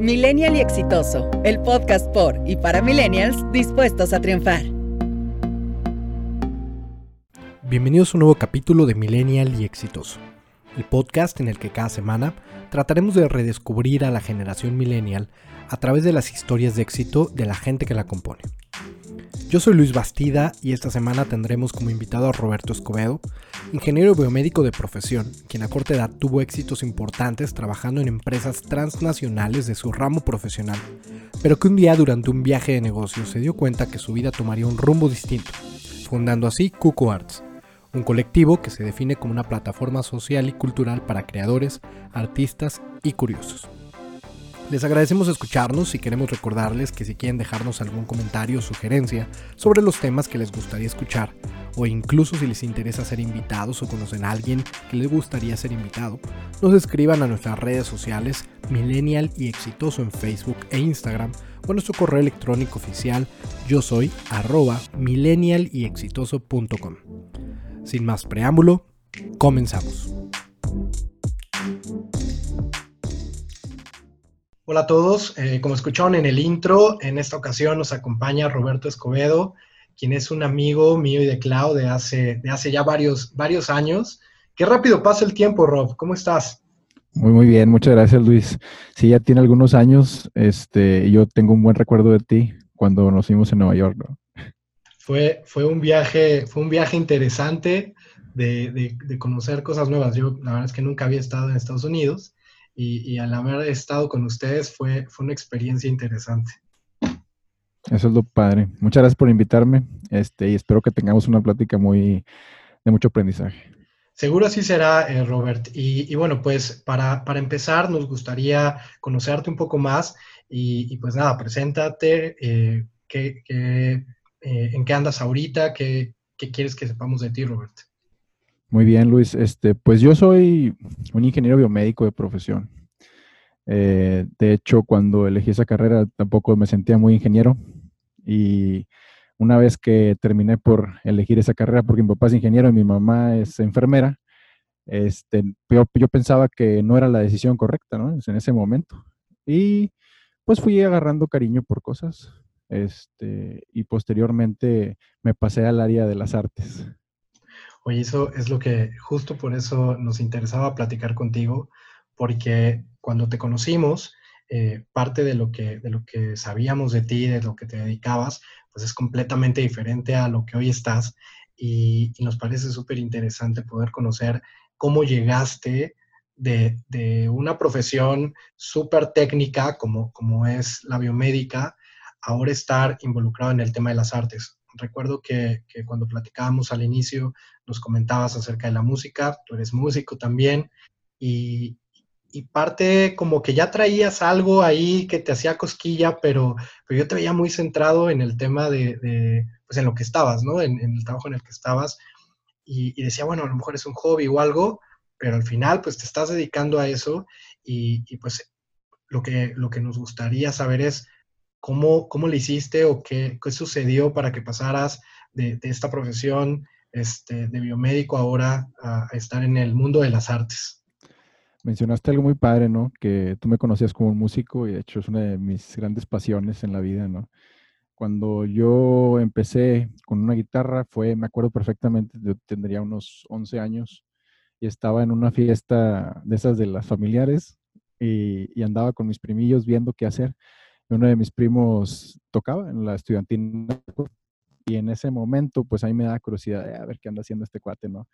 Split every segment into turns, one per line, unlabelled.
Millennial y Exitoso, el podcast por y para millennials dispuestos a triunfar.
Bienvenidos a un nuevo capítulo de Millennial y Exitoso, el podcast en el que cada semana trataremos de redescubrir a la generación millennial a través de las historias de éxito de la gente que la compone. Yo soy Luis Bastida y esta semana tendremos como invitado a Roberto Escobedo, ingeniero biomédico de profesión, quien a corta edad tuvo éxitos importantes trabajando en empresas transnacionales de su ramo profesional, pero que un día durante un viaje de negocios se dio cuenta que su vida tomaría un rumbo distinto, fundando así Cuco Arts, un colectivo que se define como una plataforma social y cultural para creadores, artistas y curiosos. Les agradecemos escucharnos y queremos recordarles que si quieren dejarnos algún comentario o sugerencia sobre los temas que les gustaría escuchar, o incluso si les interesa ser invitados o conocen a alguien que les gustaría ser invitado, nos escriban a nuestras redes sociales Millennial y Exitoso en Facebook e Instagram o a nuestro correo electrónico oficial yo soy arroba millennial y exitoso.com. Sin más preámbulo, comenzamos. Hola a todos, eh, como escucharon en el intro, en esta ocasión nos acompaña Roberto Escobedo, quien es un amigo mío y de Clau de hace, de hace ya varios, varios años. Qué rápido pasa el tiempo, Rob, ¿cómo estás?
Muy, muy bien, muchas gracias Luis. Sí, ya tiene algunos años, este, yo tengo un buen recuerdo de ti cuando nos fuimos en Nueva York.
Fue, fue, un viaje, fue un viaje interesante de, de conocer cosas nuevas. Yo la verdad es que nunca había estado en Estados Unidos y, al haber estado con ustedes fue, fue una experiencia interesante.
Eso es lo padre. Muchas gracias por invitarme este, y espero que tengamos una plática muy de mucho aprendizaje.
Seguro así será, eh, Robert. Y, bueno, pues para, empezar nos gustaría conocerte un poco más y, pues nada, preséntate, eh, eh, en qué andas ahorita, qué, qué quieres que sepamos de ti, Robert.
Muy bien, Luis. Este, pues yo soy un ingeniero biomédico de profesión. Eh, de hecho, cuando elegí esa carrera tampoco me sentía muy ingeniero. Y una vez que terminé por elegir esa carrera, porque mi papá es ingeniero y mi mamá es enfermera, este, yo, yo pensaba que no era la decisión correcta, ¿no? En ese momento. Y pues fui agarrando cariño por cosas. Este, y posteriormente me pasé al área de las artes.
Oye, eso es lo que justo por eso nos interesaba platicar contigo, porque cuando te conocimos, eh, parte de lo, que, de lo que sabíamos de ti, de lo que te dedicabas, pues es completamente diferente a lo que hoy estás y, nos parece súper interesante poder conocer cómo llegaste de, de una profesión súper técnica como, como es la biomédica, ahora estar involucrado en el tema de las artes. Recuerdo que, cuando platicábamos al inicio nos comentabas acerca de la música, tú eres músico también, y, parte como que ya traías algo ahí que te hacía cosquilla, pero, pero yo te veía muy centrado en el tema de, pues en lo que estabas, ¿no? En, el trabajo en el que estabas, y, decía, bueno, a lo mejor es un hobby o algo, pero al final pues te estás dedicando a eso, y, y pues lo que, lo que nos gustaría saber es ¿Cómo, cómo le hiciste o qué, qué sucedió para que pasaras de, esta profesión este, de biomédico ahora a, estar en el mundo de las artes?
Mencionaste algo muy padre, ¿no? Que tú me conocías como un músico y de hecho es una de mis grandes pasiones en la vida, ¿no? Cuando yo empecé con una guitarra fue, me acuerdo perfectamente, yo tendría unos 11 años y estaba en una fiesta de esas de las familiares y, y andaba con mis primillos viendo qué hacer uno de mis primos tocaba en la estudiantina y en ese momento pues a mí me da curiosidad de a ver qué anda haciendo este cuate, ¿no?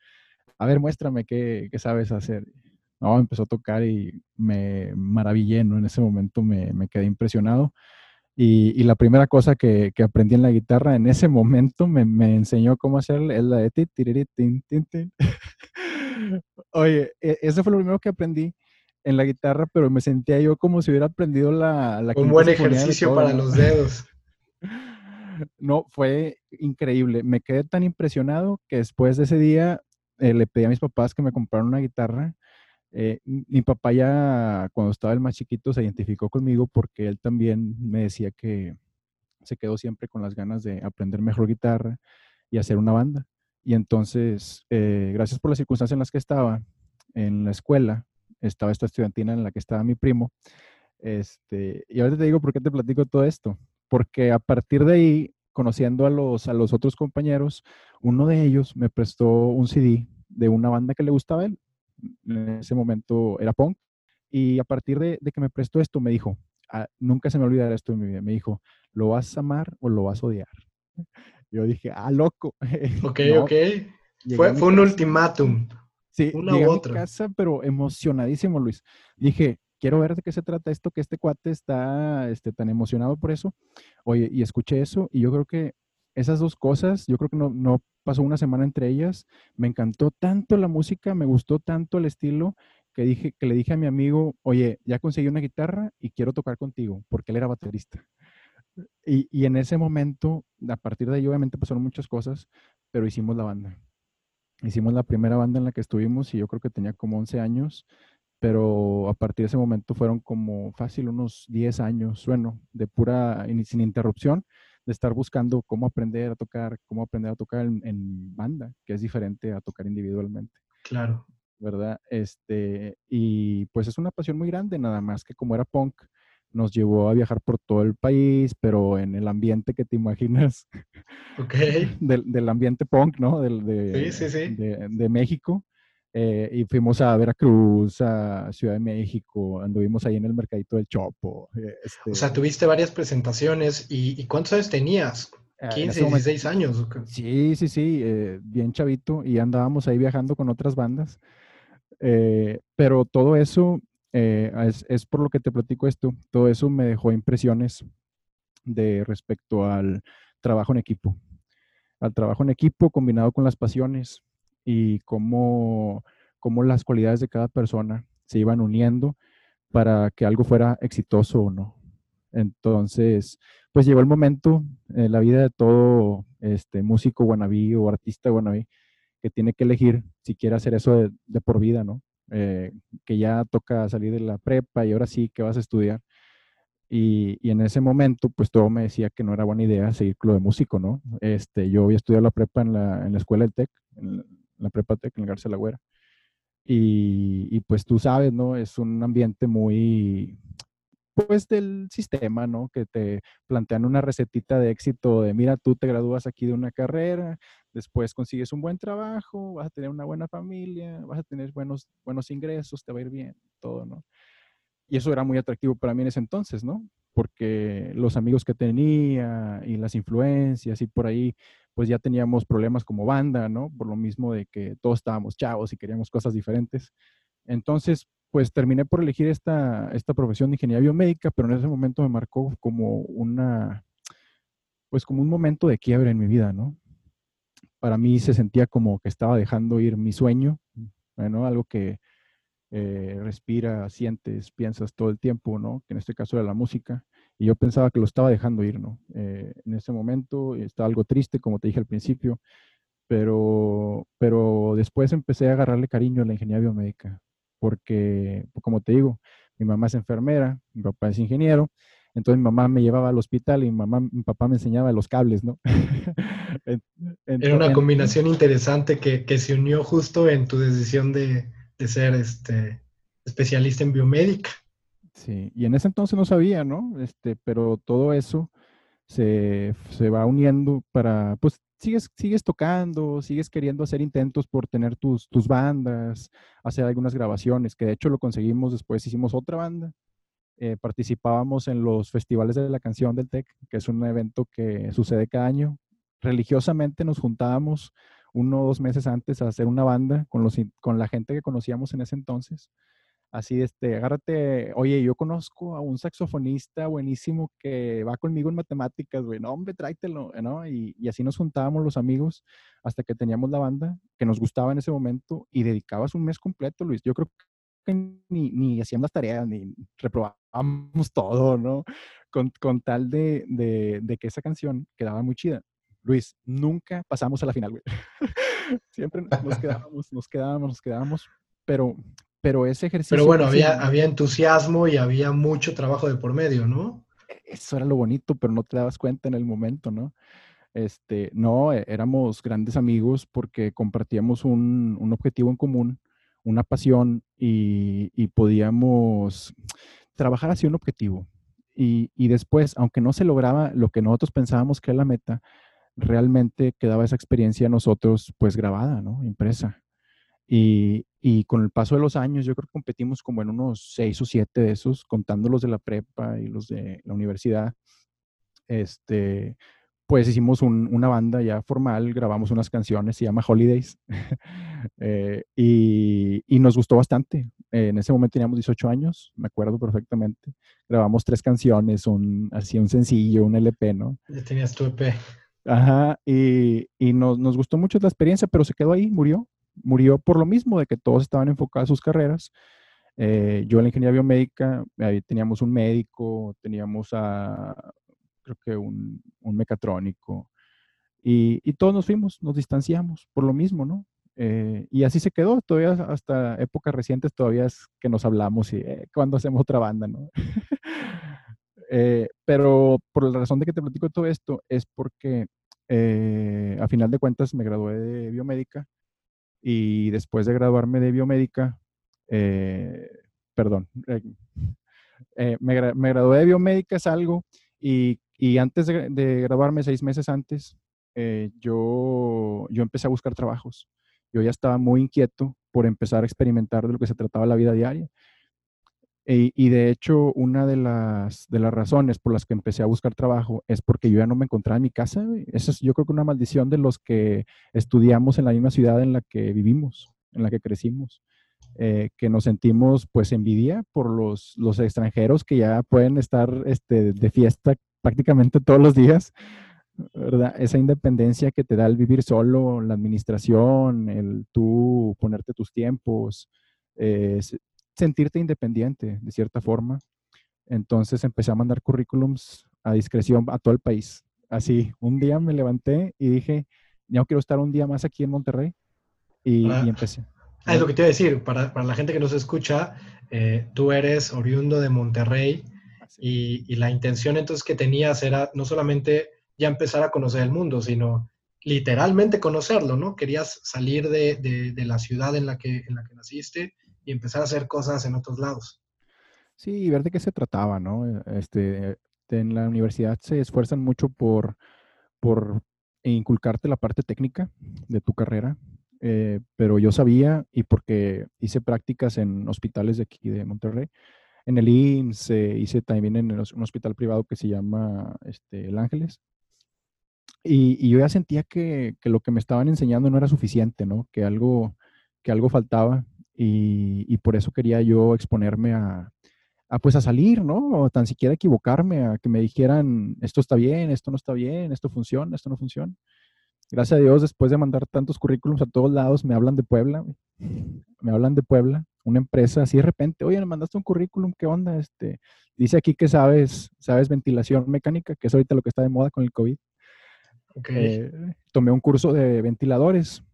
A ver, muéstrame qué, qué sabes hacer. No, empezó a tocar y me maravillé, ¿no? En ese momento me, me quedé impresionado. Y, y, la primera cosa que, que, aprendí en la guitarra en ese momento me, me enseñó cómo hacer es la de ti, tin, tin, tin. Oye, e, eso fue lo primero que aprendí en la guitarra, pero me sentía yo como si hubiera aprendido la... la
Un buen ejercicio para los dedos.
No, fue increíble. Me quedé tan impresionado que después de ese día eh, le pedí a mis papás que me compraran una guitarra. Eh, mi papá ya cuando estaba el más chiquito se identificó conmigo porque él también me decía que se quedó siempre con las ganas de aprender mejor guitarra y hacer una banda. Y entonces, eh, gracias por las circunstancias en las que estaba en la escuela, estaba esta estudiantina en la que estaba mi primo, Este, y ahora te digo por qué te platico todo esto. Porque a partir de ahí, conociendo a los, a los otros compañeros, uno de ellos me prestó un CD de una banda que le gustaba a él. En ese momento era punk. Y a partir de, que me prestó esto, me dijo, ah, nunca se me olvidará esto en mi vida, me dijo, ¿lo vas a amar o lo vas a odiar? Yo dije, ah, loco.
Ok, ok. Fue, fue un ultimátum.
Sí, una llegué a casa, pero emocionadísimo, Luis. Dije, quiero ver de qué se trata esto, que este cuate está este, tan emocionado por eso. Oye, y escuché eso, y yo creo que esas dos cosas, yo creo que no, no pasó una semana entre ellas. Me encantó tanto la música, me gustó tanto el estilo, que, dije, que le dije a mi amigo, oye, ya conseguí una guitarra y quiero tocar contigo, porque él era baterista. Y, y, en ese momento, a partir de ahí, obviamente pasaron muchas cosas, pero hicimos la banda. Hicimos la primera banda en la que estuvimos y yo creo que tenía como 11 años, pero a partir de ese momento fueron como fácil unos 10 años, bueno, de pura, sin interrupción, de estar buscando cómo aprender a tocar, cómo aprender a tocar en, en banda, que es diferente a tocar individualmente.
Claro.
¿Verdad? Este, y pues es una pasión muy grande, nada más que como era punk, nos llevó a viajar por todo el país, pero en el ambiente que te imaginas. Del, ambiente punk, ¿no? Del, de, sí, sí, sí. De, México. Eh, y fuimos a Veracruz, a Ciudad de México, anduvimos ahí en el mercadito del Chopo.
Eh, este o sea, tuviste varias presentaciones. ¿Y, cuántos años tenías? 15, ah, 16 años.
Sí, sí, sí, eh, bien chavito. Y andábamos ahí viajando con otras bandas. pero todo eso eh, es, por lo que te platico esto. Todo eso me dejó impresiones de respecto al trabajo en equipo. Al trabajo en equipo combinado con las pasiones y cómo, cómo las cualidades de cada persona se iban uniendo para que algo fuera exitoso o no. Entonces, pues llegó el momento en la vida de todo este músico guanabí o artista guanabí que tiene que elegir si quiere hacer eso de, de por vida, ¿no? Eh, que ya toca salir de la prepa y ahora sí que vas a estudiar. Y, y, en ese momento, pues todo me decía que no era buena idea seguir lo de músico, ¿no? Este, yo había estudiado la prepa en la, en la escuela del TEC, en la prepa TEC, en el García Lagüera. Y, y, pues tú sabes, ¿no? Es un ambiente muy, pues del sistema, ¿no? Que te plantean una recetita de éxito de, mira, tú te gradúas aquí de una carrera, después consigues un buen trabajo, vas a tener una buena familia, vas a tener buenos, buenos ingresos, te va a ir bien, todo, ¿no? Y eso era muy atractivo para mí en ese entonces, ¿no? Porque los amigos que tenía y las influencias y por ahí, pues ya teníamos problemas como banda, ¿no? Por lo mismo de que todos estábamos chavos y queríamos cosas diferentes. Entonces, pues terminé por elegir esta, esta profesión de ingeniería biomédica, pero en ese momento me marcó como una, pues como un momento de quiebre en mi vida, ¿no? Para mí se sentía como que estaba dejando ir mi sueño, ¿no? Algo que eh, respira, sientes, piensas todo el tiempo, ¿no? Que en este caso era la música. Y yo pensaba que lo estaba dejando ir, ¿no? Eh, en ese momento estaba algo triste, como te dije al principio, pero, pero después empecé a agarrarle cariño a la ingeniería biomédica porque, como te digo, mi mamá es enfermera, mi papá es ingeniero, entonces mi mamá me llevaba al hospital y mi, mamá, mi papá me enseñaba los cables, ¿no?
Era una combinación interesante que, que, se unió justo en tu decisión de, de, ser este, especialista en biomédica.
Sí, y en ese entonces no sabía, ¿no? Este, pero todo eso se, se va uniendo para, pues, sigues, sigues tocando, sigues queriendo hacer intentos por tener tus, tus bandas, hacer algunas grabaciones, que de hecho lo conseguimos después, hicimos otra banda. Eh, participábamos en los festivales de la canción del TEC, que es un evento que sucede cada año. Religiosamente nos juntábamos uno o dos meses antes a hacer una banda con, los, con la gente que conocíamos en ese entonces Así, este, agárrate, oye, yo conozco a un saxofonista buenísimo que va conmigo en matemáticas, güey, no, hombre, tráetelo, ¿no? Y, y, así nos juntábamos los amigos hasta que teníamos la banda que nos gustaba en ese momento y dedicabas un mes completo, Luis. Yo creo que ni, ni hacíamos las tareas, ni reprobábamos todo, ¿no? Con, con tal de, de, de que esa canción quedaba muy chida. Luis, nunca pasamos a la final, güey. Siempre nos quedábamos, nos quedábamos, nos quedábamos, pero pero ese ejercicio...
Pero bueno, había, había entusiasmo y había mucho trabajo de por medio, ¿no?
Eso era lo bonito, pero no te dabas cuenta en el momento, ¿no? Este, no, e, éramos grandes amigos porque compartíamos un, objetivo en común, una pasión y, podíamos, trabajar hacia un objetivo. Y, y, después, aunque no se lograba lo que nosotros pensábamos que era la meta, realmente quedaba esa experiencia a nosotros pues grabada, ¿no? Impresa. Y, y, con el paso de los años, yo creo que competimos como en unos seis o siete de esos, contando los de la prepa y los de la universidad. Este, pues hicimos una banda ya formal, grabamos unas canciones, se llama Holidays, eh, y, y, nos gustó bastante. en ese momento teníamos 18 años, me acuerdo perfectamente. Grabamos tres canciones, un, así un sencillo, un LP, ¿no?
Ya tenías tu EP.
Ajá, y, y nos, nos, gustó mucho la experiencia, pero se quedó ahí, murió. Murió por lo mismo, de que todos estaban enfocados en sus carreras. Eh, yo en la ingeniería biomédica, ahí teníamos un médico, teníamos a creo que un, un mecatrónico. Y, y, todos nos fuimos, nos distanciamos por lo mismo, ¿no? Eh, y así se quedó, todavía hasta épocas recientes todavía es que nos hablamos y eh, cuando hacemos otra banda, ¿no? eh, pero por la razón de que te platico todo esto es porque eh, a final de cuentas me gradué de biomédica y después de graduarme de biomédica, eh, perdón, me, me, gradué de biomédica, es algo, y y antes de, graduarme, seis meses antes, eh, yo, yo empecé a buscar trabajos. Yo ya estaba muy inquieto por empezar a experimentar de lo que se trataba la vida diaria. Y de hecho, una de las, de las razones por las que empecé a buscar trabajo es porque yo ya no me encontraba en mi casa. Esa es yo creo que una maldición de los que estudiamos en la misma ciudad en la que vivimos, en la que crecimos. Eh, que nos sentimos pues envidia por los, los extranjeros que ya pueden estar este, de fiesta prácticamente todos los días, ¿verdad? Esa independencia que te da el vivir solo, la administración, el tú ponerte tus tiempos, eh, sentirte independiente de cierta forma. Entonces empecé a mandar currículums a discreción a todo el país. Así, un día me levanté y dije, ya quiero estar un día más aquí en Monterrey. Y, empecé.
Ah, es lo que te iba a decir, para, para la gente que nos escucha, eh, tú eres oriundo de Monterrey, y, la intención entonces que tenías era no solamente ya empezar a conocer el mundo, sino literalmente conocerlo, ¿no? Querías salir de, de, la ciudad en la, que, en la que naciste y empezar a hacer cosas en otros lados.
Sí, y ver de qué se trataba, ¿no? Este, en la universidad se esfuerzan mucho por, por inculcarte la parte técnica de tu carrera, eh, pero yo sabía, y porque hice prácticas en hospitales de aquí de Monterrey, en el IMSS, hice también en un hospital privado que se llama este, El Ángeles. Y, yo ya sentía que, que, lo que me estaban enseñando no era suficiente, ¿no? Que algo, que algo faltaba y, y por eso quería yo exponerme a, a, pues a salir, ¿no? O tan siquiera equivocarme, a que me dijeran, esto está bien, esto no está bien, esto funciona, esto no funciona. Gracias a Dios, después de mandar tantos currículums a todos lados, me hablan de Puebla, me hablan de Puebla una empresa así de repente, oye, me mandaste un currículum, ¿qué onda? Este, dice aquí que sabes, sabes ventilación mecánica, que es ahorita lo que está de moda con el COVID. Eh, tomé un curso de ventiladores,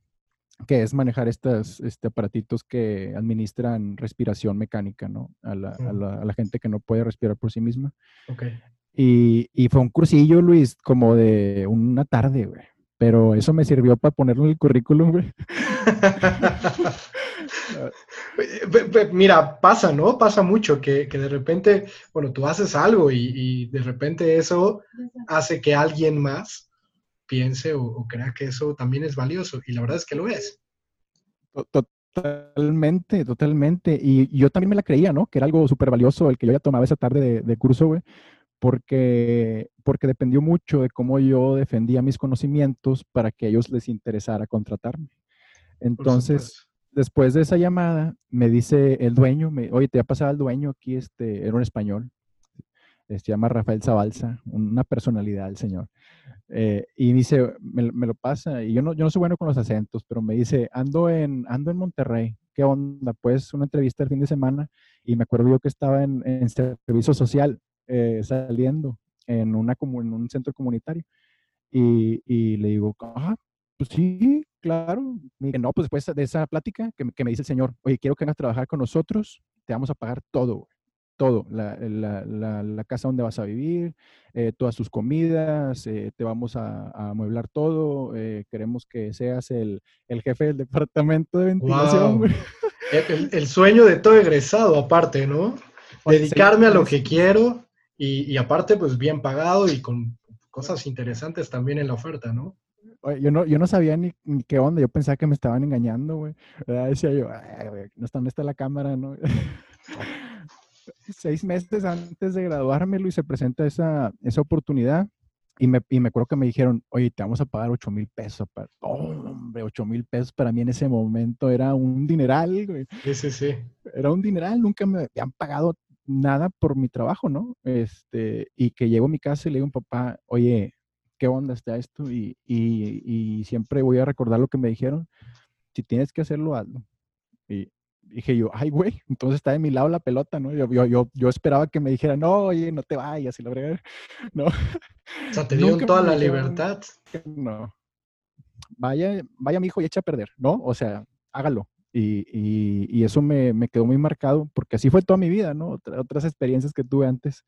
que es manejar estos este, aparatitos que administran respiración mecánica, ¿no? A la, a, la, gente que no puede respirar por sí misma.
Okay.
Y, y, fue un cursillo, Luis, como de una tarde, güey. Pero eso me sirvió para ponerlo en el currículum, güey.
Mira, pasa, ¿no? Pasa mucho que, de repente, bueno, tú haces algo y, de repente eso hace que alguien más piense o, crea que eso también es valioso. Y la verdad es que lo es.
Totalmente, totalmente. Y yo también me la creía, ¿no? Que era algo súper valioso el que yo ya tomaba esa tarde de, de curso, güey porque, porque dependió mucho de cómo yo defendía mis conocimientos para que a ellos les interesara contratarme. Entonces, después de esa llamada, me dice el dueño, me, oye, te ha pasado el dueño aquí, este, era un español, se llama Rafael Zabalza, una personalidad el señor. Eh, y dice, me, lo pasa, y yo no, yo no soy bueno con los acentos, pero me dice, ando en, ando en Monterrey, ¿qué onda? Pues una entrevista el fin de semana, y me acuerdo yo que estaba en, en servicio social, eh, saliendo en, una, en un centro comunitario. Y, y le digo, ah, pues sí, claro. Me no, pues después de esa plática que, que, me dice el señor, oye, quiero que vengas a trabajar con nosotros, te vamos a pagar todo, todo, la, la, la, casa donde vas a vivir, eh, todas tus comidas, eh, te vamos a, a amueblar todo, queremos que seas el, el, jefe del departamento de ventilación.
El, el, sueño de todo egresado aparte, ¿no? dedicarme a lo que quiero y, aparte, pues bien pagado y con cosas interesantes también en la oferta, ¿no?
Yo no, yo no sabía ni, qué onda, yo pensaba que me estaban engañando, güey. Decía yo, ¿dónde está la cámara, no? Seis meses antes de graduarme, Luis, se presenta esa, esa oportunidad y me, y me acuerdo que me dijeron, oye, te vamos a pagar 8 mil pesos. Oh, hombre, 8 mil pesos para mí en ese momento era un dineral, güey.
Sí, sí, sí.
Era un dineral, nunca me habían pagado nada por mi trabajo, ¿no? Este, y que llego a mi casa y le digo a mi papá, oye, ¿qué onda está esto? Y, y, y siempre voy a recordar lo que me dijeron. Si tienes que hacerlo, hazlo. Y, dije yo, ay, güey, entonces está de mi lado la pelota, ¿no? Yo, yo, yo, yo esperaba que me dijera, no, oye, no te vayas y la verdad, ¿no?
O sea, te dieron toda la libertad.
No. Vaya, vaya, mi hijo, y echa a perder, ¿no? O sea, hágalo. Y, y, y eso me, me, quedó muy marcado, porque así fue toda mi vida, ¿no? otras experiencias que tuve antes,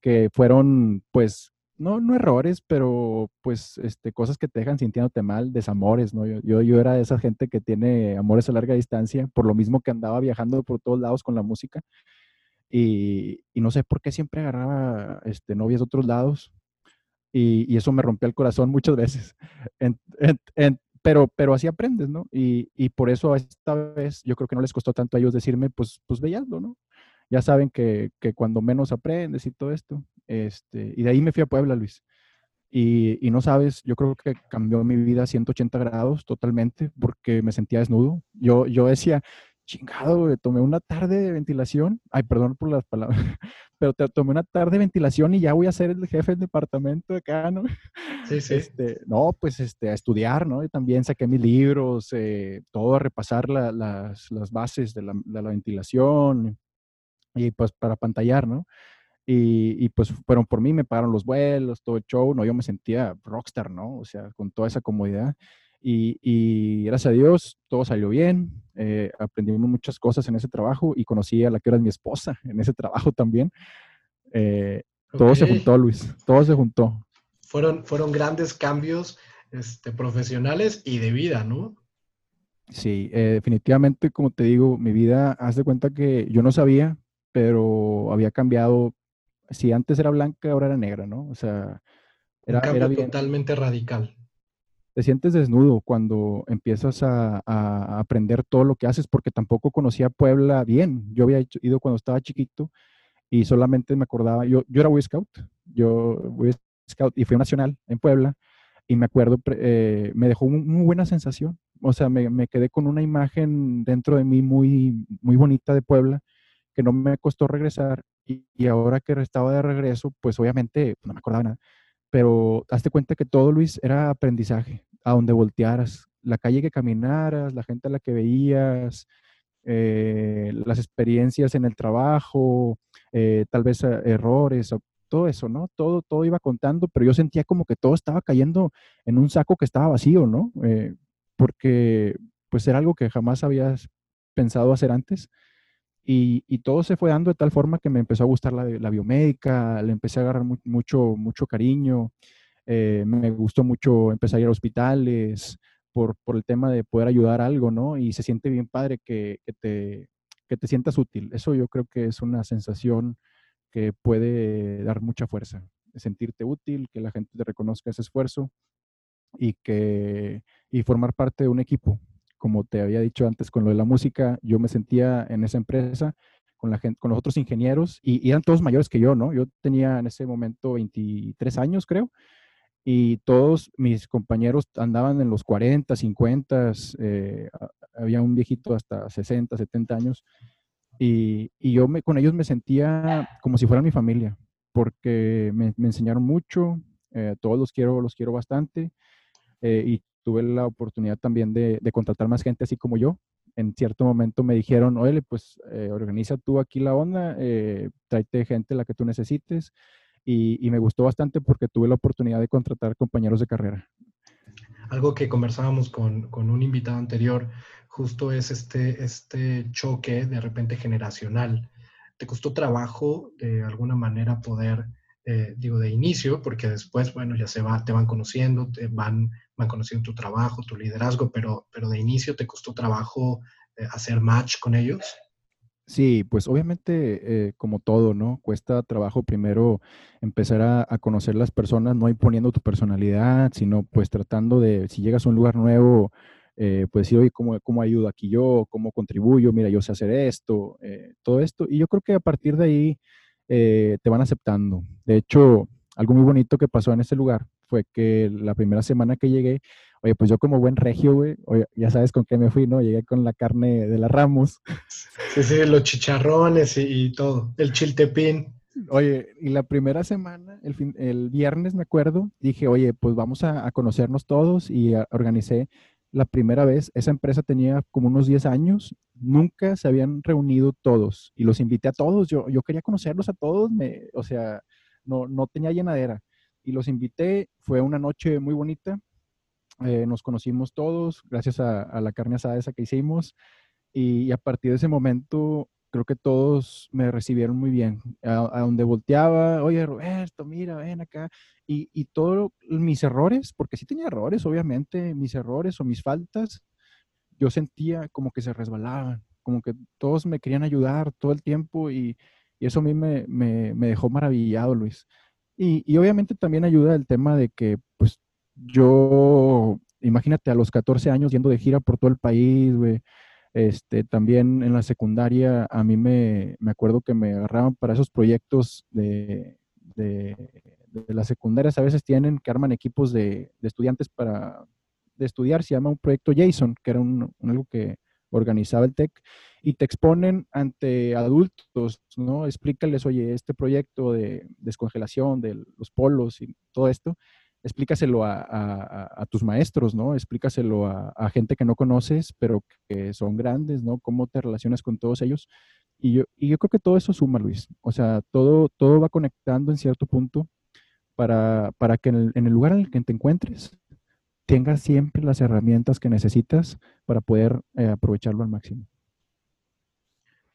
que fueron, pues, no, no errores, pero pues este, cosas que te dejan sintiéndote mal, desamores, ¿no? Yo, yo, era de esa gente que tiene amores a larga distancia, por lo mismo que andaba viajando por todos lados con la música. Y, y no sé por qué siempre agarraba este, novias de otros lados. Y, y eso me rompió el corazón muchas veces. pero, pero así aprendes, ¿no? Y, y, por eso esta vez yo creo que no les costó tanto a ellos decirme, pues, pues veíaslo, ¿no? Ya saben que, que cuando menos aprendes y todo esto, este, y de ahí me fui a Puebla, Luis. Y, y, no sabes, yo creo que cambió mi vida a 180 grados totalmente porque me sentía desnudo. Yo, yo decía, chingado, tomé una tarde de ventilación. Ay, perdón por las palabras, pero te, tomé una tarde de ventilación y ya voy a ser el jefe del departamento de acá, ¿no?
Sí, sí.
Este, no, pues este, a estudiar, ¿no? Y también saqué mis libros, eh, todo a repasar la, las, las, bases de la, de la, ventilación y pues para pantallar, ¿no? Y, pues fueron por mí, me pagaron los vuelos, todo el show, ¿no? Yo me sentía rockstar, ¿no? O sea, con toda esa comodidad. Y, gracias a Dios, todo salió bien, eh, aprendimos muchas cosas en ese trabajo y conocí a la que era mi esposa en ese trabajo también. Eh, todo se juntó, Luis, todo se juntó.
Fueron, fueron grandes cambios este, profesionales y de vida, ¿no?
Sí, eh, definitivamente, como te digo, mi vida, haz de cuenta que yo no sabía, pero había cambiado si antes era blanca, ahora era negra, ¿no? O sea,
era, era totalmente radical.
Te sientes desnudo cuando empiezas a, aprender todo lo que haces, porque tampoco conocía Puebla bien. Yo había ido cuando estaba chiquito y solamente me acordaba, yo, yo era Boy Scout, yo Boy Scout y fui nacional en Puebla y me acuerdo, eh, me dejó una muy buena sensación. O sea, me, me, quedé con una imagen dentro de mí muy, muy bonita de Puebla que no me costó regresar y, ahora que estaba de regreso, pues obviamente no me acordaba nada, pero hazte cuenta que todo, Luis, era aprendizaje, a donde voltearas, la calle que caminaras, la gente a la que veías, eh, las experiencias en el trabajo, eh, tal vez eh, errores, todo eso, ¿no? Todo, todo iba contando, pero yo sentía como que todo estaba cayendo en un saco que estaba vacío, ¿no? porque pues era algo que jamás habías pensado hacer antes y, todo se fue dando de tal forma que me empezó a gustar la, la biomédica, le empecé a agarrar mucho, mucho cariño, eh, me gustó mucho empezar a ir a hospitales por, por, el tema de poder ayudar algo, ¿no? Y se siente bien padre que, que, te, que te sientas útil. Eso yo creo que es una sensación que puede dar mucha fuerza, sentirte útil, que la gente te reconozca ese esfuerzo y, que, y formar parte de un equipo como te había dicho antes con lo de la música, yo me sentía en esa empresa con, la gente, con los otros ingenieros y, eran todos mayores que yo, ¿no? Yo tenía en ese momento 23 años, creo, y todos mis compañeros andaban en los 40, 50, eh, había un viejito hasta 60, 70 años, y, y yo me, con ellos me sentía como si fueran mi familia, porque me, me enseñaron mucho, eh, todos los quiero, los quiero bastante, eh, y tuve la oportunidad también de, contratar más gente así como yo. En cierto momento me dijeron, oye, pues eh, organiza tú aquí la onda, eh, tráete gente la que tú necesites. Y, me gustó bastante porque tuve la oportunidad de contratar compañeros de carrera.
Algo que conversábamos con, con un invitado anterior, justo es este, este choque de repente generacional. ¿Te costó trabajo de alguna manera poder eh, digo, de inicio, porque después, bueno, ya se va, te van conociendo, te van, van conociendo tu trabajo, tu liderazgo, pero, pero de inicio te costó trabajo eh, hacer match con ellos.
Sí, pues obviamente, eh, como todo, ¿no? Cuesta trabajo primero empezar a, conocer las personas, no imponiendo tu personalidad, sino pues tratando de, si llegas a un lugar nuevo, eh, pues decir, oye, ¿cómo, ¿cómo, ayudo aquí yo? ¿Cómo contribuyo? Mira, yo sé hacer esto, todo esto. Y yo creo que a partir de ahí te van aceptando. De hecho, algo muy bonito que pasó en ese lugar fue que la primera semana que llegué, Oye, pues yo como buen regio, güey, ya sabes con qué me fui, ¿no? Llegué con la carne de la Ramos.
Sí, sí, los chicharrones y, todo, el chiltepín.
Oye, y la primera semana, el, fin, el viernes me acuerdo, dije, oye, pues vamos a, conocernos todos y organicé la primera vez. Esa empresa tenía como unos 10 años, nunca se habían reunido todos y los invité a todos. Yo, yo quería conocerlos a todos, me, o sea, no, no tenía llenadera. Y los invité, fue una noche muy bonita, eh, nos conocimos todos gracias a, la carne asada esa que hicimos y, a partir de ese momento creo que todos me recibieron muy bien. A, donde volteaba, oye Roberto, mira, ven acá. Y, y todos mis errores, porque sí tenía errores, obviamente, mis errores o mis faltas, yo sentía como que se resbalaban, como que todos me querían ayudar todo el tiempo y, y eso a mí me, me, me dejó maravillado, Luis. Y, y, obviamente también ayuda el tema de que pues yo, imagínate, a los 14 años yendo de gira por todo el país, güey. Este, también en la secundaria, a mí me, me acuerdo que me agarraban para esos proyectos de, de, de, las secundarias. A veces tienen que arman equipos de, de, estudiantes para de estudiar. Se llama un proyecto Jason, que era un, algo que organizaba el TEC. Y te exponen ante adultos, ¿no? Explícales, oye, este proyecto de descongelación de los polos y todo esto explícaselo a, tus maestros, ¿no? Explícaselo a, gente que no conoces, pero que son grandes, ¿no? Cómo te relacionas con todos ellos. Y yo, y yo creo que todo eso suma, Luis. O sea, todo, todo va conectando en cierto punto para, para que en el, lugar en el que te encuentres tengas siempre las herramientas que necesitas para poder eh, aprovecharlo al máximo.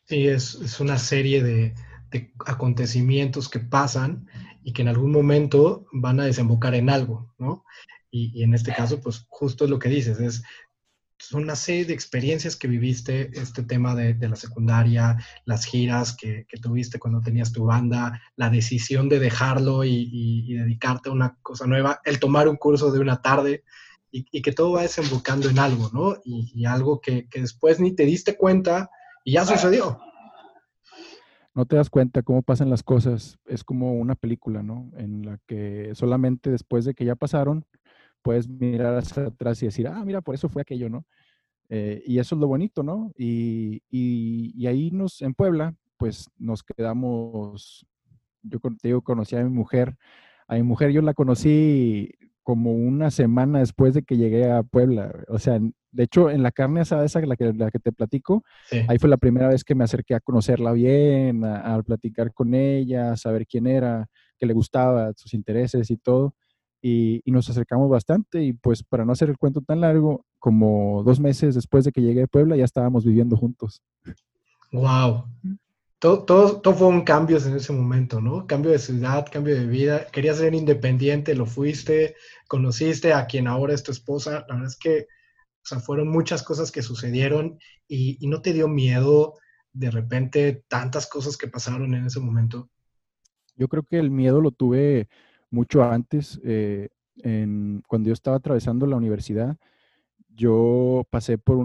Sí, es, una serie de, de acontecimientos que pasan y que en algún momento van a desembocar en algo, ¿no? Y, en este caso, pues justo es lo que dices, es una serie de experiencias que viviste, este tema de, la secundaria, las giras que, tuviste cuando tenías tu banda, la decisión de dejarlo y, dedicarte a una cosa nueva, el tomar un curso de una tarde y, que todo va desembocando en algo, ¿no? Y, algo que, que después ni te diste cuenta y ya sucedió
no te das cuenta cómo pasan las cosas. Es como una película, ¿no? En la que solamente después de que ya pasaron, puedes mirar hacia atrás y decir, ah, mira, por eso fue aquello, ¿no? Eh, y eso es lo bonito, ¿no? Y, y, ahí nos, en Puebla, pues nos quedamos, yo digo, conocí a mi mujer. A mi mujer yo la conocí como una semana después de que llegué a Puebla. O sea, de hecho, en la carne asada esa, la que, la que te platico, ahí fue la primera vez que me acerqué a conocerla bien, a, platicar con ella, a saber quién era, qué le gustaba, sus intereses y todo. Y, nos acercamos bastante y pues para no hacer el cuento tan largo, como dos meses después de que llegué a Puebla ya estábamos viviendo juntos.
¡Wow! Todo, todo, todo, fue un cambio en ese momento, ¿no? Cambio de ciudad, cambio de vida. Querías ser independiente, lo fuiste, conociste a quien ahora es tu esposa. La verdad es que, o sea, fueron muchas cosas que sucedieron y, y no te dio miedo de repente tantas cosas que pasaron en ese momento.
Yo creo que el miedo lo tuve mucho antes, eh, cuando yo estaba atravesando la universidad yo pasé por,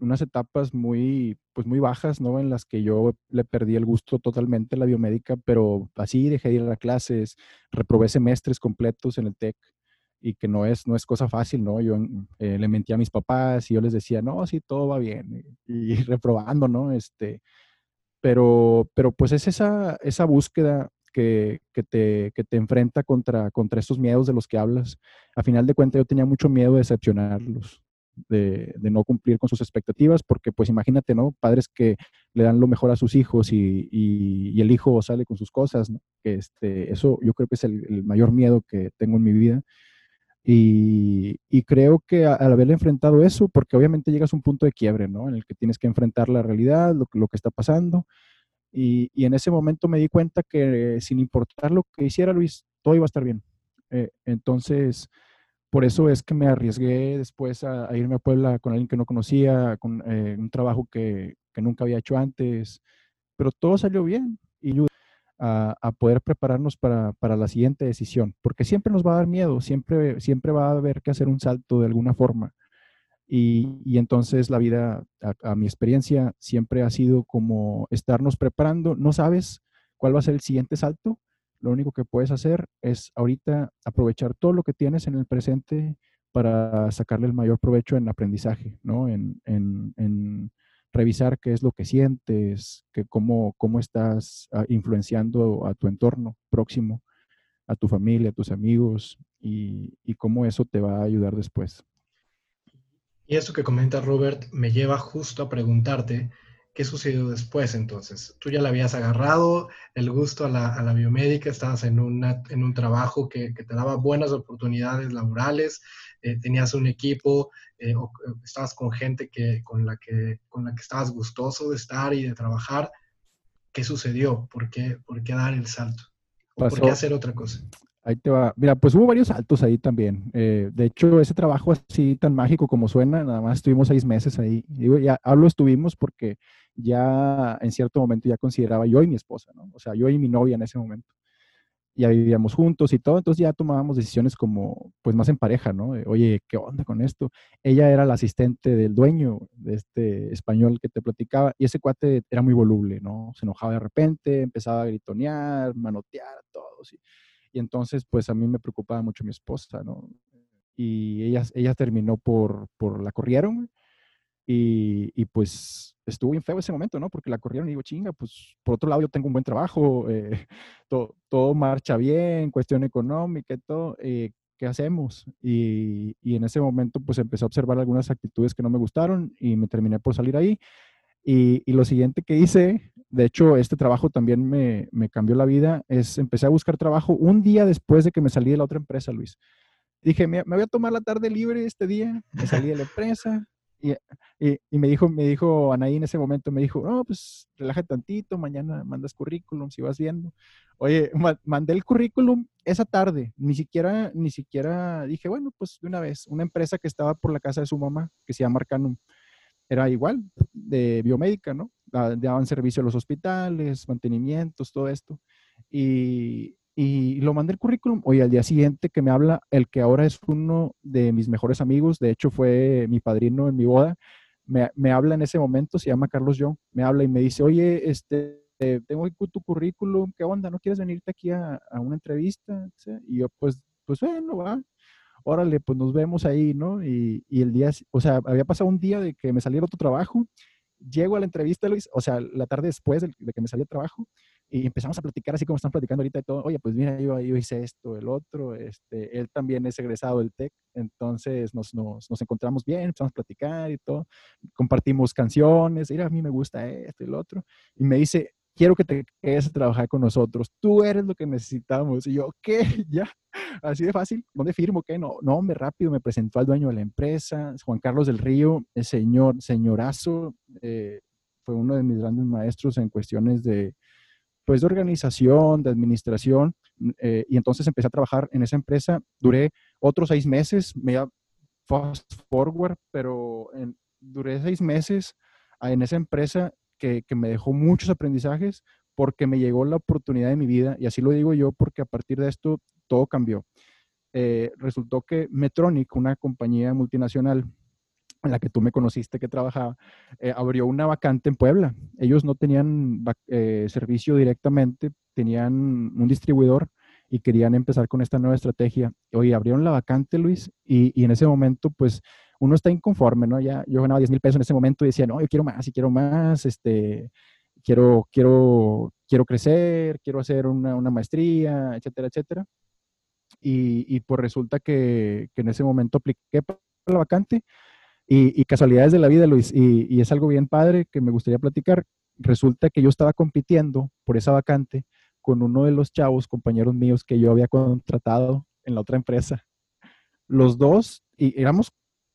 unas etapas muy, pues muy bajas, ¿no? En las que yo le perdí el gusto totalmente a la biomédica, pero así dejé de ir a clases, reprobé semestres completos en el TEC y que no es, no es cosa fácil, ¿no? Yo eh, le mentía a mis papás y yo les decía, no, sí, todo va bien, y, reprobando, ¿no? Este, pero, pero pues es esa, esa búsqueda que, te, que te enfrenta contra, contra esos miedos de los que hablas. A final de cuentas, yo tenía mucho miedo de decepcionarlos de, no cumplir con sus expectativas, porque pues imagínate, ¿no? Padres que le dan lo mejor a sus hijos y, y, el hijo sale con sus cosas, ¿no? Que este, eso yo creo que es el, mayor miedo que tengo en mi vida. Y, y creo que al haber enfrentado eso, porque obviamente llegas a un punto de quiebre, ¿no? En el que tienes que enfrentar la realidad, lo, lo que está pasando. Y, en ese momento me di cuenta que sin importar lo que hiciera Luis, todo iba a estar bien. Eh, entonces, por eso es que me arriesgué después a, irme a Puebla con alguien que no conocía, con eh, un trabajo que, que nunca había hecho antes, pero todo salió bien y a, a poder prepararnos para, para, la siguiente decisión, porque siempre nos va a dar miedo, siempre, siempre va a haber que hacer un salto de alguna forma. Y, entonces la vida, a, mi experiencia, siempre ha sido como estarnos preparando. No sabes cuál va a ser el siguiente salto. Lo único que puedes hacer es ahorita aprovechar todo lo que tienes en el presente para sacarle el mayor provecho en aprendizaje, ¿no? En, en, revisar qué es lo que sientes, que cómo, cómo estás ah, influenciando a tu entorno próximo, a tu familia, a tus amigos y cómo eso te va a ayudar después.
Y esto que comenta Robert me lleva justo a preguntarte ¿Qué sucedió después entonces? Tú ya le habías agarrado el gusto a la, a la biomédica, estabas en, una, en un trabajo que, que, te daba buenas oportunidades laborales, eh, tenías un equipo, eh, o, eh, estabas con gente que, con, la que, con la que estabas gustoso de estar y de trabajar. ¿Qué sucedió? ¿Por qué, por qué dar el salto? ¿O ¿Por qué hacer otra cosa?
Ahí te va. Mira, pues hubo varios saltos ahí también. Eh, de hecho, ese trabajo así tan mágico como suena, nada más estuvimos seis meses ahí. Digo, ya hablo estuvimos porque ya en cierto momento ya consideraba yo y mi esposa, ¿no? O sea, yo y mi novia en ese momento. Ya vivíamos juntos y todo, entonces ya tomábamos decisiones como, pues más en pareja, ¿no? Oye, ¿qué onda con esto? Ella era la asistente del dueño de este español que te platicaba y ese cuate era muy voluble, ¿no? Se enojaba de repente, empezaba a gritonear, manotear a todos. Y, y entonces, pues a mí me preocupaba mucho mi esposa, ¿no? Y ella, ella terminó por, por la corrieron y, y, pues estuvo bien feo ese momento, ¿no? Porque la corrieron y digo, chinga, pues por otro lado yo tengo un buen trabajo, eh, todo, todo, marcha bien, cuestión económica y todo, eh, ¿qué hacemos? Y, y, en ese momento pues empecé a observar algunas actitudes que no me gustaron y me terminé por salir ahí. Y, y lo siguiente que hice de hecho, este trabajo también me, cambió la vida. Es, empecé a buscar trabajo un día después de que me salí de la otra empresa, Luis. Dije, me, voy a tomar la tarde libre este día. Me salí de la empresa. Y, me dijo, me dijo Anaí en ese momento, me dijo, no, pues relájate tantito, mañana mandas currículum, si vas viendo. Oye, ma mandé el currículum esa tarde, ni siquiera, ni siquiera dije, bueno, pues de una vez, una empresa que estaba por la casa de su mamá, que se llama Arcanum, era igual, de biomédica, ¿no? Daban servicio a los hospitales, mantenimientos, todo esto. Y, y lo mandé el currículum. Oye, al día siguiente que me habla el que ahora es uno de mis mejores amigos, de hecho fue mi padrino en mi boda, me, me habla en ese momento, se llama Carlos Young, me habla y me dice, oye, este, tengo tu currículum, ¿qué onda? ¿No quieres venirte aquí a, a una entrevista? Y yo, pues, pues bueno, va órale, pues nos vemos ahí, ¿no? Y, y, el día, o sea, había pasado un día de que me saliera otro trabajo, llego a la entrevista, Luis, o sea, la tarde después de, que me salió el trabajo, y empezamos a platicar así como están platicando ahorita y todo, oye, pues mira, yo, yo hice esto, el otro, este, él también es egresado del TEC, entonces nos, nos, nos, encontramos bien, empezamos a platicar y todo, compartimos canciones, mira, a mí me gusta esto y el otro, y me dice, quiero que te quedes a trabajar con nosotros, tú eres lo que necesitamos, y yo, ¿qué? ¿Ya? Así de fácil, ¿dónde firmo? ¿Qué? No, no, me rápido, me presentó al dueño de la empresa, Juan Carlos del Río, el señor, señorazo, eh, fue uno de mis grandes maestros en cuestiones de, pues, de organización, de administración, eh, y entonces empecé a trabajar en esa empresa, duré otros seis meses, me fast forward, pero en, duré seis meses en esa empresa que, me dejó muchos aprendizajes, porque me llegó la oportunidad de mi vida, y así lo digo yo, porque a partir de esto todo cambió. Eh, resultó que Metronic, una compañía multinacional en la que tú me conociste que trabajaba, eh, abrió una vacante en Puebla. Ellos no tenían eh, servicio directamente, tenían un distribuidor y querían empezar con esta nueva estrategia. Oye, abrieron la vacante, Luis, y en ese momento, pues, uno está inconforme, ¿no? Ya yo ganaba 10 mil pesos en ese momento y decía, no, yo quiero más y quiero más, este, quiero, quiero, quiero crecer, quiero hacer una, una maestría, etcétera, etcétera. Y, y pues resulta que, que, en ese momento apliqué para la vacante y, y casualidades de la vida, Luis, y, y, es algo bien padre que me gustaría platicar. Resulta que yo estaba compitiendo por esa vacante con uno de los chavos, compañeros míos que yo había contratado en la otra empresa. Los dos, y éramos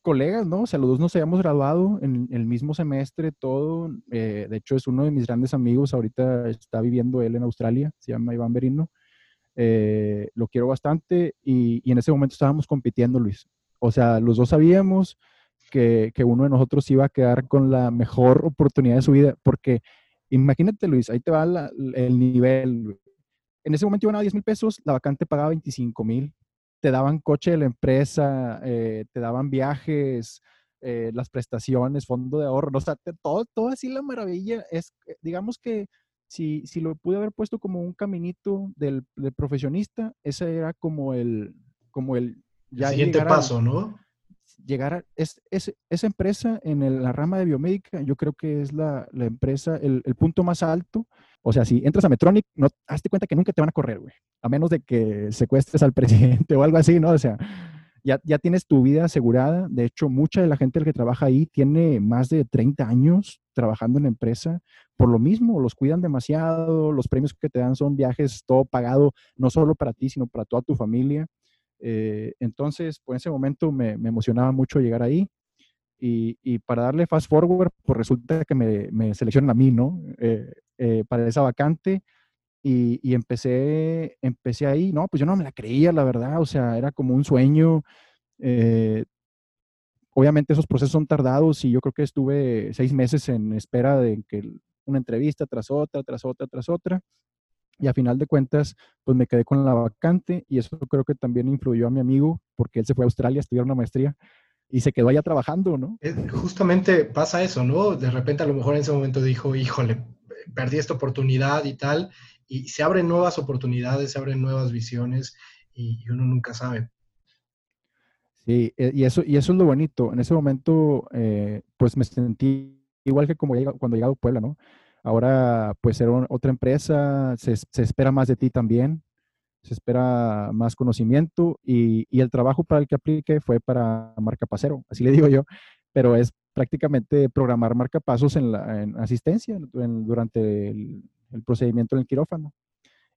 colegas, ¿no? O sea, los dos nos habíamos graduado en el mismo semestre, todo. Eh, de hecho, es uno de mis grandes amigos. Ahorita está viviendo él en Australia, se llama Iván Berino. Eh, lo quiero bastante y, y, en ese momento estábamos compitiendo, Luis. O sea, los dos sabíamos que, que, uno de nosotros iba a quedar con la mejor oportunidad de su vida, porque imagínate, Luis, ahí te va el nivel. En ese momento iban a 10 mil pesos, la vacante pagaba 25 mil, te daban coche de la empresa, eh, te daban viajes, eh, las prestaciones, fondo de ahorro, o sea, todo, todo así la maravilla. Es, eh, digamos que si, si lo pude haber puesto como un caminito del, profesionista, ese era como el, como el,
ya siguiente paso, ¿no?
Llegar a es, esa empresa en la rama de biomédica, yo creo que es la, empresa, el, el, punto más alto. O sea, si entras a Metronic, no, hazte cuenta que nunca te van a correr, güey. A menos de que secuestres al presidente o algo así, ¿no? O sea, ya, ya tienes tu vida asegurada. De hecho, mucha de la gente que trabaja ahí tiene más de 30 años trabajando en la empresa. Por lo mismo, los cuidan demasiado, los premios que te dan son viajes, todo pagado, no solo para ti, sino para toda tu familia. Eh, entonces, por ese momento me, me, emocionaba mucho llegar ahí. Y, y, para darle fast forward, pues resulta que me, me seleccionan a mí, ¿no? Eh, eh, para esa vacante. Y, y, empecé, empecé ahí, no, pues yo no me la creía, la verdad, o sea, era como un sueño. Eh, obviamente esos procesos son tardados y yo creo que estuve seis meses en espera de que una entrevista tras otra, tras otra, tras otra. Y a final de cuentas, pues me quedé con la vacante y eso creo que también influyó a mi amigo porque él se fue a Australia a estudiar una maestría y se quedó allá trabajando, ¿no?
Justamente pasa eso, ¿no? De repente a lo mejor en ese momento dijo, híjole, perdí esta oportunidad y tal, y se abren nuevas oportunidades, se abren nuevas visiones y, uno nunca sabe.
Sí, e, y eso, y eso es lo bonito. En ese momento, eh, pues me sentí igual que como cuando llegado a Puebla, ¿no? Ahora, pues era otra empresa, se, se, espera más de ti también, se espera más conocimiento y, y, el trabajo para el que apliqué fue para marcapasero, así le digo yo, pero es prácticamente programar marcapasos en, la, en asistencia durante el, el procedimiento en el quirófano.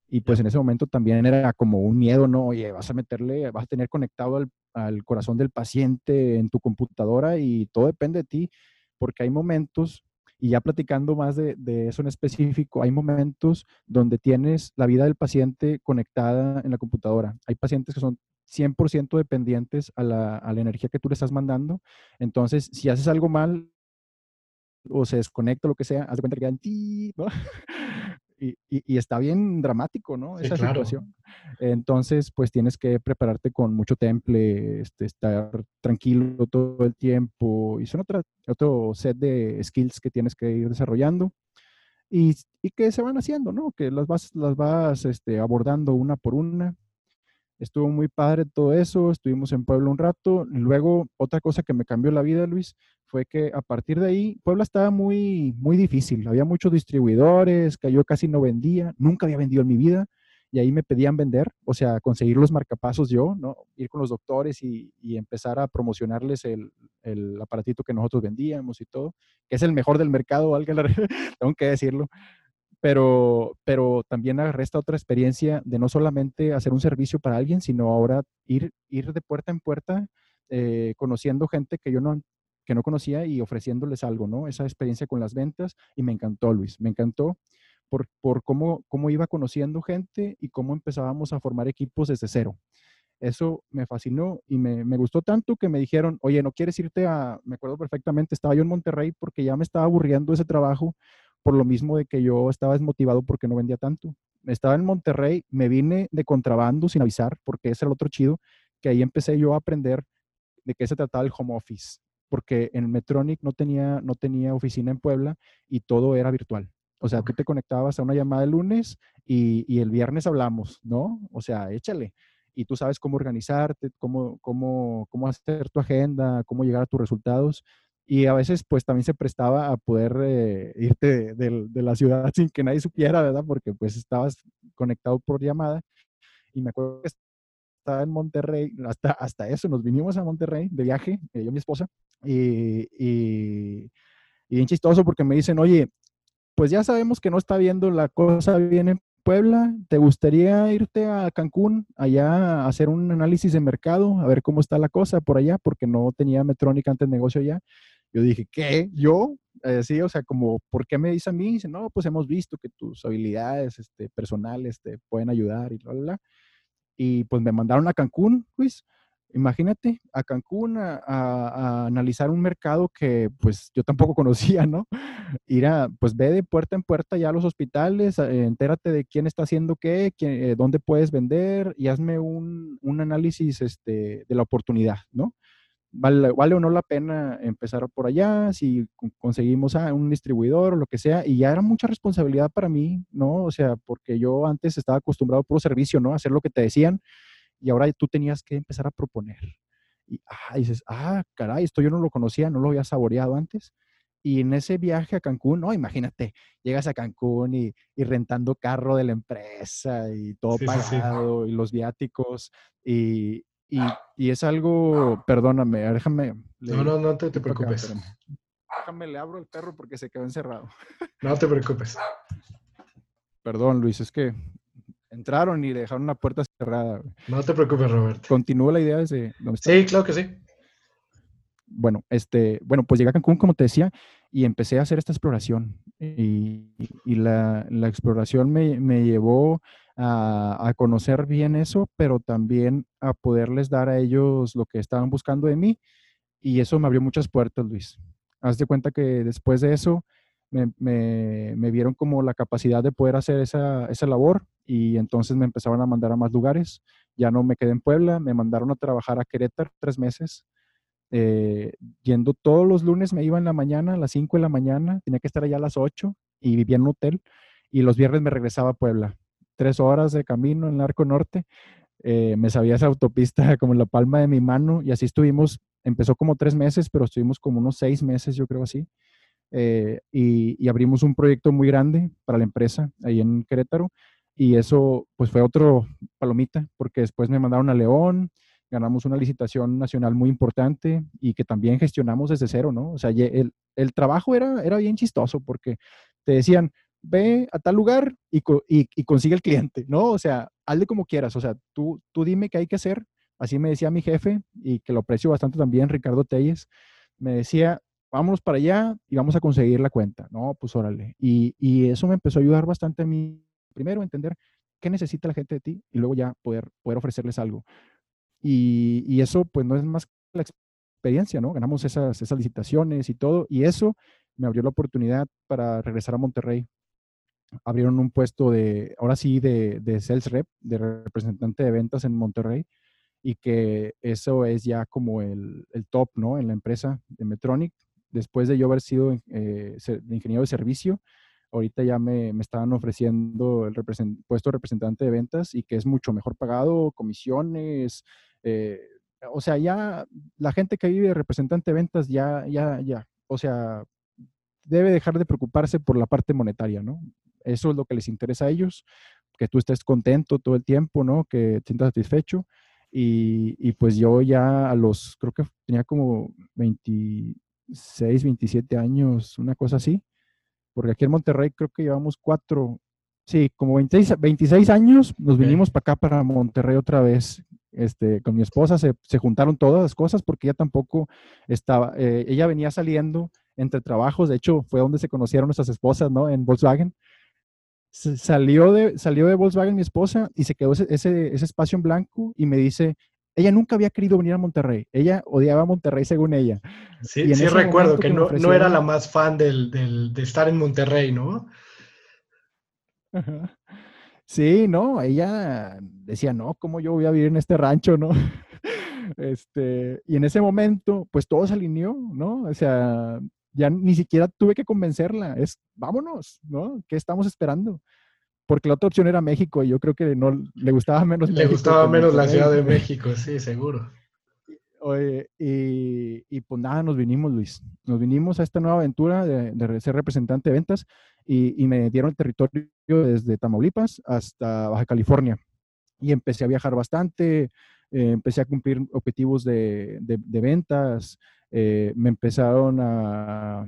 Y pues en ese momento también era como un miedo, ¿no? Oye, vas a meterle, vas a tener conectado al, al, corazón del paciente en tu computadora y todo depende de ti, porque hay momentos, y ya platicando más de, de eso en específico, hay momentos donde tienes la vida del paciente conectada en la computadora. Hay pacientes que son 100% dependientes a la, a la energía que tú le estás mandando. Entonces, si haces algo mal, o se desconecta, lo que sea, haz de cuenta que quedan ti. y, y, está bien dramático, ¿no? Esa situación. Entonces, pues tienes que prepararte con mucho temple, este, estar tranquilo todo el tiempo, y son otra, otro set de skills que tienes que ir desarrollando. Y, y que se van haciendo, ¿no? Que las vas, las vas este, abordando una por una. Estuvo muy padre todo eso, estuvimos en Puebla un rato. Luego, otra cosa que me cambió la vida, Luis, fue que a partir de ahí, Puebla estaba muy, muy difícil. Había muchos distribuidores, que yo casi no vendía, nunca había vendido en mi vida, y ahí me pedían vender, o sea, conseguir los marcapasos yo, ¿no? Ir con los doctores y, y empezar a promocionarles el, el, aparatito que nosotros vendíamos y todo, que es el mejor del mercado, tengo que decirlo pero, pero también agarré esta otra experiencia de no solamente hacer un servicio para alguien, sino ahora ir, ir de puerta en puerta eh, conociendo gente que yo no, que no conocía y ofreciéndoles algo, ¿no? Esa experiencia con las ventas y me encantó, Luis, me encantó por, por cómo, cómo iba conociendo gente y cómo empezábamos a formar equipos desde cero. Eso me fascinó y me, me, gustó tanto que me dijeron, oye, ¿no quieres irte a, me acuerdo perfectamente, estaba yo en Monterrey porque ya me estaba aburriendo ese trabajo por lo mismo de que yo estaba desmotivado porque no vendía tanto. Estaba en Monterrey, me vine de contrabando sin avisar, porque ese era el otro chido, que ahí empecé yo a aprender de qué se trataba el home office, porque en Metronic no tenía, no tenía oficina en Puebla y todo era virtual. O sea, tú te conectabas a una llamada el lunes y, y, el viernes hablamos, ¿no? O sea, échale. Y tú sabes cómo organizarte, cómo, cómo, cómo hacer tu agenda, cómo llegar a tus resultados y a veces pues también se prestaba a poder eh, irte de, de, la ciudad sin que nadie supiera, ¿verdad? Porque pues estabas conectado por llamada y me acuerdo que estaba en Monterrey, hasta, hasta eso, nos vinimos a Monterrey de viaje, eh, yo y mi esposa, y, y, y bien chistoso porque me dicen, oye, pues ya sabemos que no está viendo la cosa bien en Puebla, ¿te gustaría irte a Cancún, allá a hacer un análisis de mercado, a ver cómo está la cosa por allá? Porque no tenía Metrónica antes de negocio allá. Yo dije, ¿qué? ¿Yo? Eh, sí, o sea, como, ¿por qué me dice a mí? Dice, no, pues hemos visto que tus habilidades este, personales te pueden ayudar y bla, bla, bla. Y pues me mandaron a Cancún, Luis. Imagínate a Cancún a, analizar un mercado que pues yo tampoco conocía, ¿no? Ir a, pues ve de puerta en puerta ya a los hospitales, eh, entérate de quién está haciendo qué, eh, dónde puedes vender y hazme un, un, análisis este, de la oportunidad, ¿no? Vale, vale, o no la pena empezar por allá, si conseguimos a un distribuidor o lo que sea, y ya era mucha responsabilidad para mí, ¿no? O sea, porque yo antes estaba acostumbrado a puro servicio, ¿no? A hacer lo que te decían, y ahora tú tenías que empezar a proponer. Y ah, dices, ah, caray, esto yo no lo conocía, no lo había saboreado antes. Y en ese viaje a Cancún, no, imagínate, llegas a Cancún y, y rentando carro de la empresa y todo pagado y los viáticos y, y, y, es algo, perdóname, déjame.
No, no, no te, te preocupes.
déjame, le abro el perro porque se quedó encerrado.
No te preocupes.
Perdón, Luis, es que entraron y dejaron una puerta cerrada.
No te preocupes, Roberto.
Continúa la idea desde
donde Sí, claro que sí.
Bueno, este, bueno, pues llegué a Cancún, como te decía, y empecé a hacer esta exploración. Y, y la, la, exploración me, me llevó a, conocer bien eso, pero también a poderles dar a ellos lo que estaban buscando de mí. Y eso me abrió muchas puertas, Luis. Haz de cuenta que después de eso, me, me, vieron como la capacidad de poder hacer esa, esa, labor y entonces me empezaron a mandar a más lugares. Ya no me quedé en Puebla, me mandaron a trabajar a Querétaro tres meses. Eh, yendo todos los lunes me iba en la mañana, a las 5 de la mañana, tenía que estar allá a las 8 y vivía en un hotel y los viernes me regresaba a Puebla. Tres horas de camino en el Arco Norte. Eh, me sabía esa autopista como la palma de mi mano y así estuvimos, empezó como tres meses, pero estuvimos como unos seis meses, yo creo así. Eh, y, abrimos un proyecto muy grande para la empresa ahí en Querétaro y eso pues fue otro palomita porque después me mandaron a León, ganamos una licitación nacional muy importante y que también gestionamos desde cero, ¿no? O sea, el, el trabajo era, era bien chistoso porque te decían, ve a tal lugar y, consigue el cliente, ¿no? O sea, hazle como quieras, o sea, tú, tú dime qué hay que hacer. Así me decía mi jefe y que lo aprecio bastante también, Ricardo Telles, me decía, vámonos para allá y vamos a conseguir la cuenta. No, pues órale. Y, eso me empezó a ayudar bastante a mí, primero, entender qué necesita la gente de ti y luego ya poder, poder ofrecerles algo. Y, y eso, pues, no es más que la experiencia, ¿no? Ganamos esas, esas licitaciones y todo, y eso me abrió la oportunidad para regresar a Monterrey. Abrieron un puesto de, ahora sí, de, de sales rep, de representante de ventas en Monterrey, y que eso es ya como el, el top, ¿no? En la empresa de Metronic después de yo haber sido eh, ingeniero de servicio, ahorita ya me, me estaban ofreciendo el puesto de representante de ventas y que es mucho mejor pagado, comisiones, eh, o sea, ya la gente que vive de representante de ventas ya, ya, ya, o sea, debe dejar de preocuparse por la parte monetaria, ¿no? Eso es lo que les interesa a ellos, que tú estés contento todo el tiempo, ¿no? Que te sientas satisfecho. Y, y, pues yo ya a los, creo que tenía como 20, 26, 27 años, una cosa así. Porque aquí en Monterrey creo que llevamos cuatro, sí, como 26, 26 años, nos vinimos para acá, para Monterrey otra vez. Este, con mi esposa se, se juntaron todas las cosas porque ella tampoco estaba, eh, ella venía saliendo entre trabajos, de hecho fue donde se conocieron nuestras esposas, ¿no? En Volkswagen. Salió, de, salió de Volkswagen mi esposa y se quedó ese, ese, ese espacio en blanco y me dice, ella nunca había querido venir a Monterrey. Ella odiaba Monterrey según ella.
Sí, sí recuerdo que, no, no, era la más fan del, del, de estar en Monterrey, ¿no?
Sí, no, ella decía, no, ¿cómo yo voy a vivir en este rancho, no? Este, y en ese momento, pues todo se alineó, ¿no? O sea, ya ni siquiera tuve que convencerla, es, vámonos, ¿no? ¿Qué estamos esperando? porque la otra opción era México y yo creo que no le gustaba menos.
Le gustaba menos la Ciudad de México, sí, seguro.
Oye, y, y, pues nada, nos vinimos, Luis. Nos vinimos a esta nueva aventura de, ser representante de ventas y, y, me dieron el territorio desde Tamaulipas hasta Baja California. Y empecé a viajar bastante, eh, empecé a cumplir objetivos de, de, de ventas, eh, me empezaron a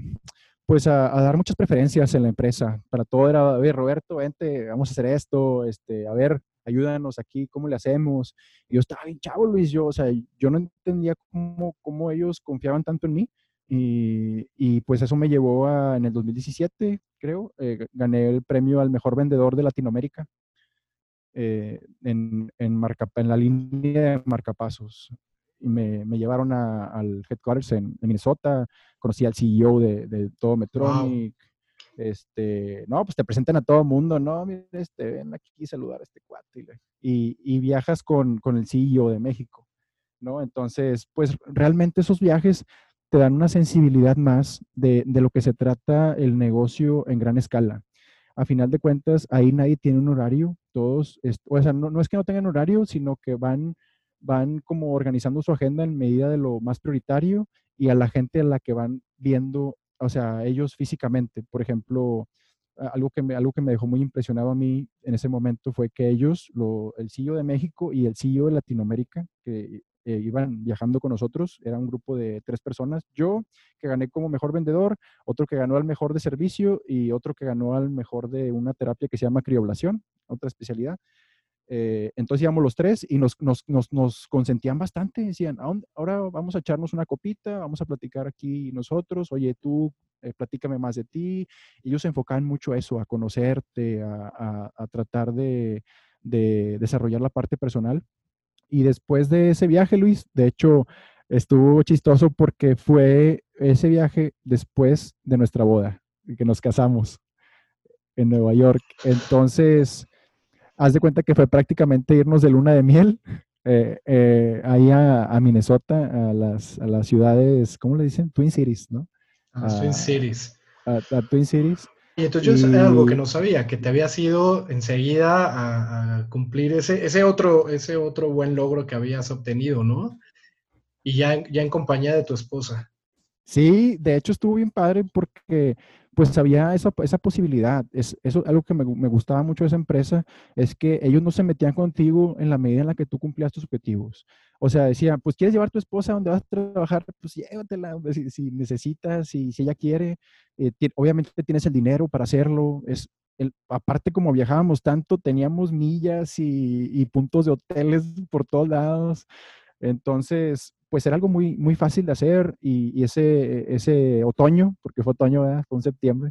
pues a, dar muchas preferencias en la empresa. Para todo era, a ver, Roberto, vente, vamos a hacer esto, este, a ver, ayúdanos aquí, ¿cómo le hacemos? Y yo estaba bien chavo, Luis, yo, o sea, yo no entendía cómo, cómo ellos confiaban tanto en mí. Y, y, pues eso me llevó a, en el 2017, creo, eh, gané el premio al mejor vendedor de Latinoamérica eh, en, en, marca, en la línea de marcapasos. Me, me llevaron al headquarters en, Minnesota, conocí al CEO de, de todo Metronic. Este, no, pues te presentan a todo mundo, no, mire, este, ven aquí a saludar a este cuate. Y, y viajas con, con el CEO de México, ¿no? Entonces, pues realmente esos viajes te dan una sensibilidad más de, de, lo que se trata el negocio en gran escala. A final de cuentas, ahí nadie tiene un horario, todos, o sea, no, no, es que no tengan horario, sino que van, van como organizando su agenda en medida de lo más prioritario y a la gente a la que van viendo, o sea, ellos físicamente. Por ejemplo, algo que, me, algo que me dejó muy impresionado a mí en ese momento fue que ellos, lo, el CEO de México y el CEO de Latinoamérica, que eh, iban viajando con nosotros. Era un grupo de tres personas. Yo, que gané como mejor vendedor, otro que ganó al mejor de servicio y otro que ganó al mejor de una terapia que se llama crioblación, otra especialidad. Eh, entonces íbamos los tres y nos, nos, nos, consentían bastante. Decían, ahora vamos a echarnos una copita, vamos a platicar aquí nosotros. Oye, tú, eh, platícame más de ti. Ellos se enfocaban mucho a eso, a conocerte, a, a, a tratar de, de, desarrollar la parte personal. Y después de ese viaje, Luis, de hecho, estuvo chistoso porque fue ese viaje después de nuestra boda, que nos casamos en Nueva York. Entonces, haz de cuenta que fue prácticamente irnos de luna de miel eh, eh, ahí a, Minnesota, a las, a las ciudades, ¿cómo le dicen? Twin Cities, ¿no?
A, Twin Cities.
A, Twin Cities.
Y entonces yo era algo que no sabía, que te había ido enseguida a, cumplir ese, ese, otro, ese otro buen logro que habías obtenido, ¿no? Y ya, ya en compañía de tu esposa.
Sí, de hecho estuvo bien padre porque pues había esa, esa posibilidad. Es, eso algo que me, me, gustaba mucho de esa empresa, es que ellos no se metían contigo en la medida en la que tú cumplías tus objetivos. O sea, decían, pues quieres llevar a tu esposa donde vas a trabajar, pues llévatela, si, si necesitas, si, si ella quiere. Eh, obviamente tienes el dinero para hacerlo. Es, el, aparte como viajábamos tanto, teníamos millas y, y puntos de hoteles por todos lados. Entonces, pues era algo muy, muy fácil de hacer y, ese, ese otoño, porque fue otoño, fue en septiembre,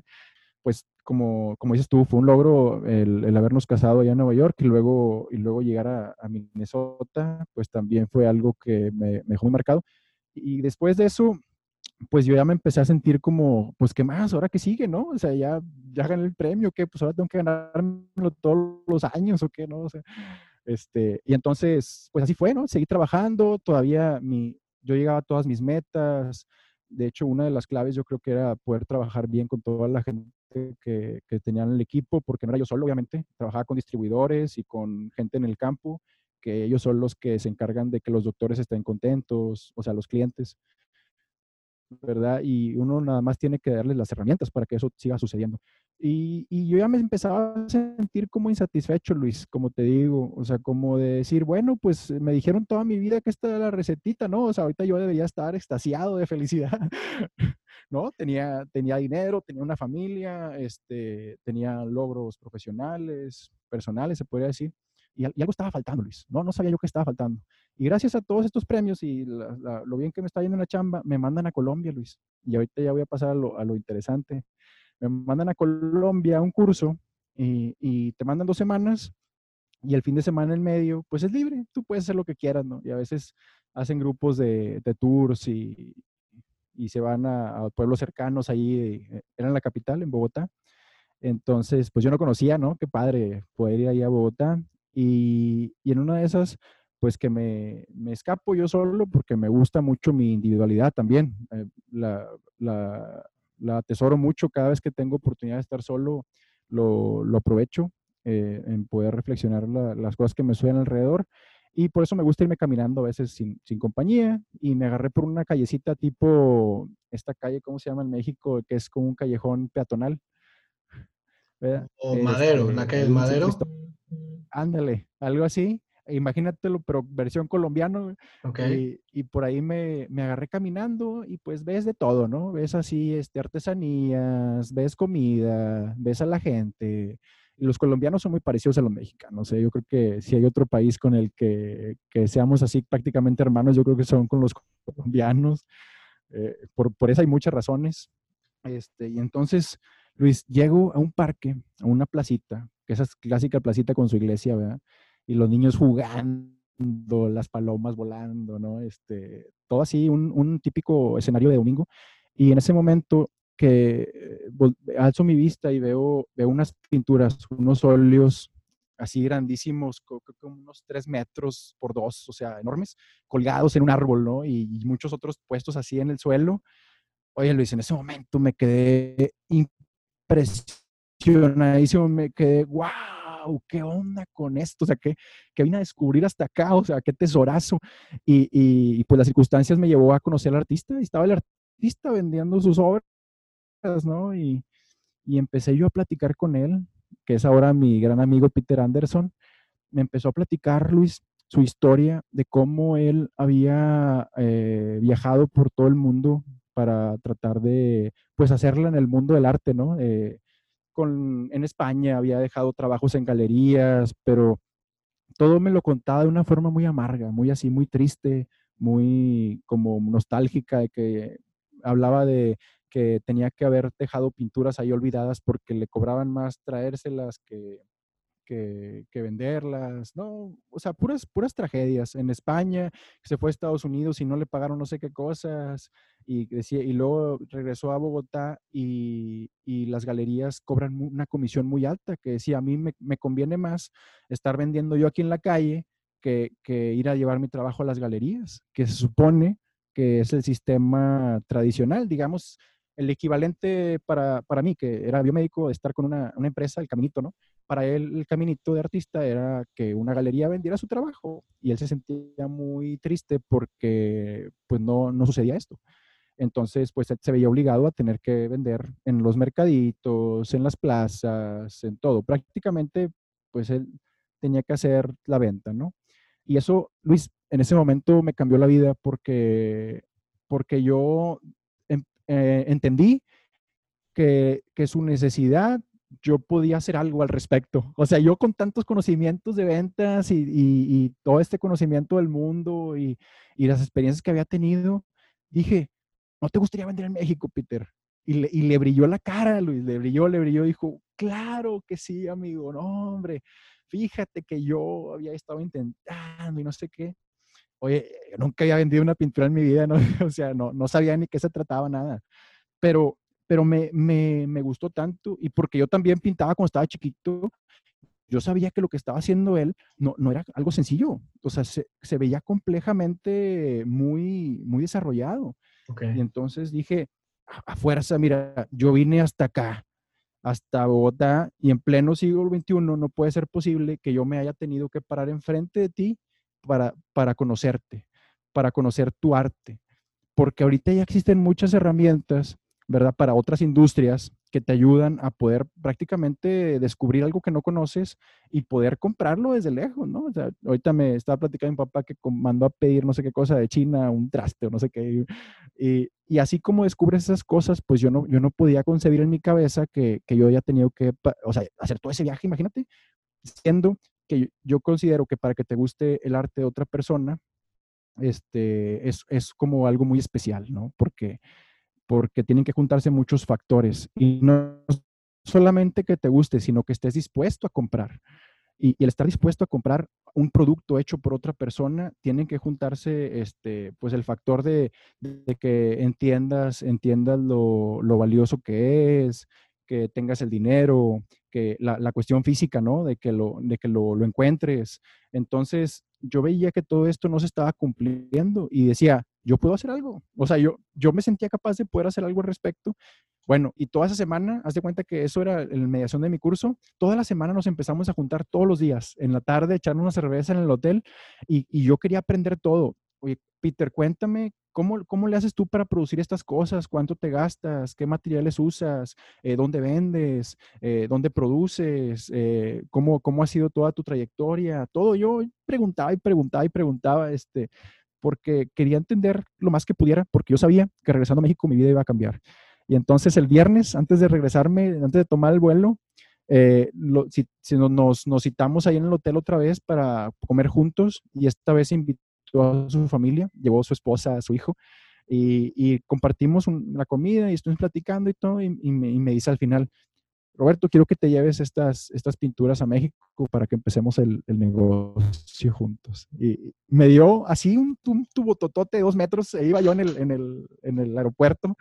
pues como, como dices tú, fue un logro el, habernos casado allá en Nueva York y luego, y luego llegar a, Minnesota, pues también fue algo que me, dejó muy marcado. Y después de eso, pues yo ya me empecé a sentir como, pues, ¿qué más? ¿Ahora qué sigue, no? O sea, ya, ya gané el premio, ¿qué? Pues ahora tengo que ganármelo todos los años, ¿o qué? ¿No? O sea, este, y entonces, pues así fue, ¿no? Seguí trabajando, todavía mi, yo llegaba a todas mis metas. De hecho, una de las claves yo creo que era poder trabajar bien con toda la gente que, que tenían el equipo, porque no era yo solo, obviamente. Trabajaba con distribuidores y con gente en el campo, que ellos son los que se encargan de que los doctores estén contentos, o sea, los clientes. ¿Verdad? Y uno nada más tiene que darles las herramientas para que eso siga sucediendo. Y, y, yo ya me empezaba a sentir como insatisfecho, Luis, como te digo, o sea, como de decir, bueno, pues me dijeron toda mi vida que esta era la recetita, ¿no? O sea, ahorita yo debería estar extasiado de felicidad, ¿no? Tenía, tenía dinero, tenía una familia, este, tenía logros profesionales, personales, se podría decir y, algo estaba faltando, Luis. No, no sabía yo qué estaba faltando. Y gracias a todos estos premios y lo bien que me está yendo en la chamba, me mandan a Colombia, Luis. Y ahorita ya voy a pasar a lo, a lo interesante. Me mandan a Colombia a un curso y, y, te mandan dos semanas y el fin de semana en medio, pues es libre. Tú puedes hacer lo que quieras, ¿no? Y a veces hacen grupos de, de tours y, y, se van a, a, pueblos cercanos ahí. Eh, era en la capital, en Bogotá. Entonces, pues yo no conocía, ¿no? Qué padre poder ir ahí a Bogotá y, y en una de esas, pues que me, me, escapo yo solo porque me gusta mucho mi individualidad también. Eh, la, la, la, atesoro mucho cada vez que tengo oportunidad de estar solo, lo, lo aprovecho eh, en poder reflexionar la, las cosas que me suenan alrededor. Y por eso me gusta irme caminando a veces sin, sin, compañía. Y me agarré por una callecita tipo, esta calle, ¿cómo se llama en México? Que es como un callejón peatonal.
O Madero, la este, calle del Madero.
Ándale, algo así. Imagínatelo, pero versión colombiano.
Okay.
Y, por ahí me, me, agarré caminando y pues ves de todo, ¿no? Ves así este, artesanías, ves comida, ves a la gente. Y los colombianos son muy parecidos a los mexicanos. ¿eh? Yo creo que si hay otro país con el que, que, seamos así prácticamente hermanos, yo creo que son con los colombianos. Eh, por, por eso hay muchas razones. Este, y entonces, Luis, llego a un parque, a una placita, que esa es clásica placita con su iglesia, ¿verdad? Y los niños jugando las palomas volando, ¿no? Este, todo así, un, un típico escenario de domingo. Y en ese momento que eh, alzo mi vista y veo, veo unas pinturas, unos óleos así grandísimos, como unos tres metros por dos, o sea, enormes, colgados en un árbol, ¿no? Y, y, muchos otros puestos así en el suelo. Oye, Luis, en ese momento me quedé me quedé, wow, ¿qué onda con esto? O sea, que, que vine a descubrir hasta acá, o sea, qué tesorazo. Y, y, pues las circunstancias me llevó a conocer al artista y estaba el artista vendiendo sus obras, ¿no? Y, y empecé yo a platicar con él, que es ahora mi gran amigo Peter Anderson. Me empezó a platicar, Luis, su historia de cómo él había eh, viajado por todo el mundo para tratar de, pues, hacerla en el mundo del arte, ¿no? Eh, con, en España había dejado trabajos en galerías, pero todo me lo contaba de una forma muy amarga, muy así, muy triste, muy como nostálgica, de que hablaba de que tenía que haber dejado pinturas ahí olvidadas porque le cobraban más traérselas que, que, venderlas, ¿no? O sea, puras, puras tragedias. En España, se fue a Estados Unidos y no le pagaron no sé qué cosas, y, decía, y luego regresó a Bogotá y, y las galerías cobran una comisión muy alta, que decía, a mí me, me, conviene más estar vendiendo yo aquí en la calle que, que ir a llevar mi trabajo a las galerías, que se supone que es el sistema tradicional, digamos, el equivalente para, para, mí, que era biomédico, de estar con una, una, empresa, el caminito, ¿no? Para él, el caminito de artista era que una galería vendiera su trabajo y él se sentía muy triste porque pues no, no sucedía esto. Entonces, pues se veía obligado a tener que vender en los mercaditos, en las plazas, en todo. Prácticamente, pues él tenía que hacer la venta, ¿no? Y eso, Luis, en ese momento me cambió la vida porque, porque yo eh, entendí que, que su necesidad yo podía hacer algo al respecto. O sea, yo con tantos conocimientos de ventas y, todo este conocimiento del mundo y, las experiencias que había tenido, dije, ¿no te gustaría vender en México, Peter? Y le, y le brilló la cara, Luis, le brilló, le brilló, dijo, claro que sí, amigo, no, hombre, fíjate que yo había estado intentando y no sé qué oye, yo nunca había vendido una pintura en mi vida, ¿no? o sea, no, no sabía ni qué se trataba nada. Pero, pero me, me, me gustó tanto y porque yo también pintaba cuando estaba chiquito, yo sabía que lo que estaba haciendo él no, no era algo sencillo, o sea, se, se veía complejamente muy, muy desarrollado. Okay. Y entonces dije, a, fuerza, mira, yo vine hasta acá, hasta Bogotá, y en pleno siglo XXI no puede ser posible que yo me haya tenido que parar enfrente de ti para, para conocerte, para conocer tu arte. Porque ahorita ya existen muchas herramientas, ¿verdad? Para otras industrias que te ayudan a poder prácticamente descubrir algo que no conoces y poder comprarlo desde lejos, ¿no? O sea, ahorita me estaba platicando mi papá que mandó a pedir no sé qué cosa de China, un traste o no sé qué. Y, y así como descubres esas cosas, pues yo no, yo no podía concebir en mi cabeza que, que yo haya tenido que, o sea, hacer todo ese viaje, imagínate, siendo que yo considero que para que te guste el arte de otra persona, este, es, es como algo muy especial, ¿no? Porque, porque tienen que juntarse muchos factores y no solamente que te guste, sino que estés dispuesto a comprar. Y, el estar dispuesto a comprar un producto hecho por otra persona, tienen que juntarse, este, pues el factor de, de que entiendas, entiendas lo, lo, valioso que es, que tengas el dinero, que la, la, cuestión física, ¿no? De que, lo, de que lo, lo, encuentres. Entonces, yo veía que todo esto no se estaba cumpliendo y decía, yo puedo hacer algo. O sea, yo, yo me sentía capaz de poder hacer algo al respecto. Bueno, y toda esa semana, haz de cuenta que eso era la mediación de mi curso, toda la semana nos empezamos a juntar todos los días, en la tarde, echar una cerveza en el hotel y, y yo quería aprender todo. Oye, Peter, cuéntame ¿Cómo, ¿Cómo, le haces tú para producir estas cosas? ¿Cuánto te gastas? ¿Qué materiales usas? Eh, ¿Dónde vendes? Eh, ¿Dónde produces? Eh, ¿cómo, ¿Cómo ha sido toda tu trayectoria? Todo yo preguntaba y preguntaba y preguntaba, este, porque quería entender lo más que pudiera, porque yo sabía que regresando a México mi vida iba a cambiar. Y entonces el viernes, antes de regresarme, antes de tomar el vuelo, lo, si, si nos, nos, citamos ahí en el hotel otra vez para comer juntos y esta vez invité a su familia, llevó a su esposa, a su hijo, y, compartimos la comida y estuvimos platicando y todo, y, y, y, me, dice al final, Roberto, quiero que te lleves estas, estas pinturas a México para que empecemos el, negocio juntos. Y me dio así un, tubo totote de dos metros, e iba yo en el, en el, en el aeropuerto,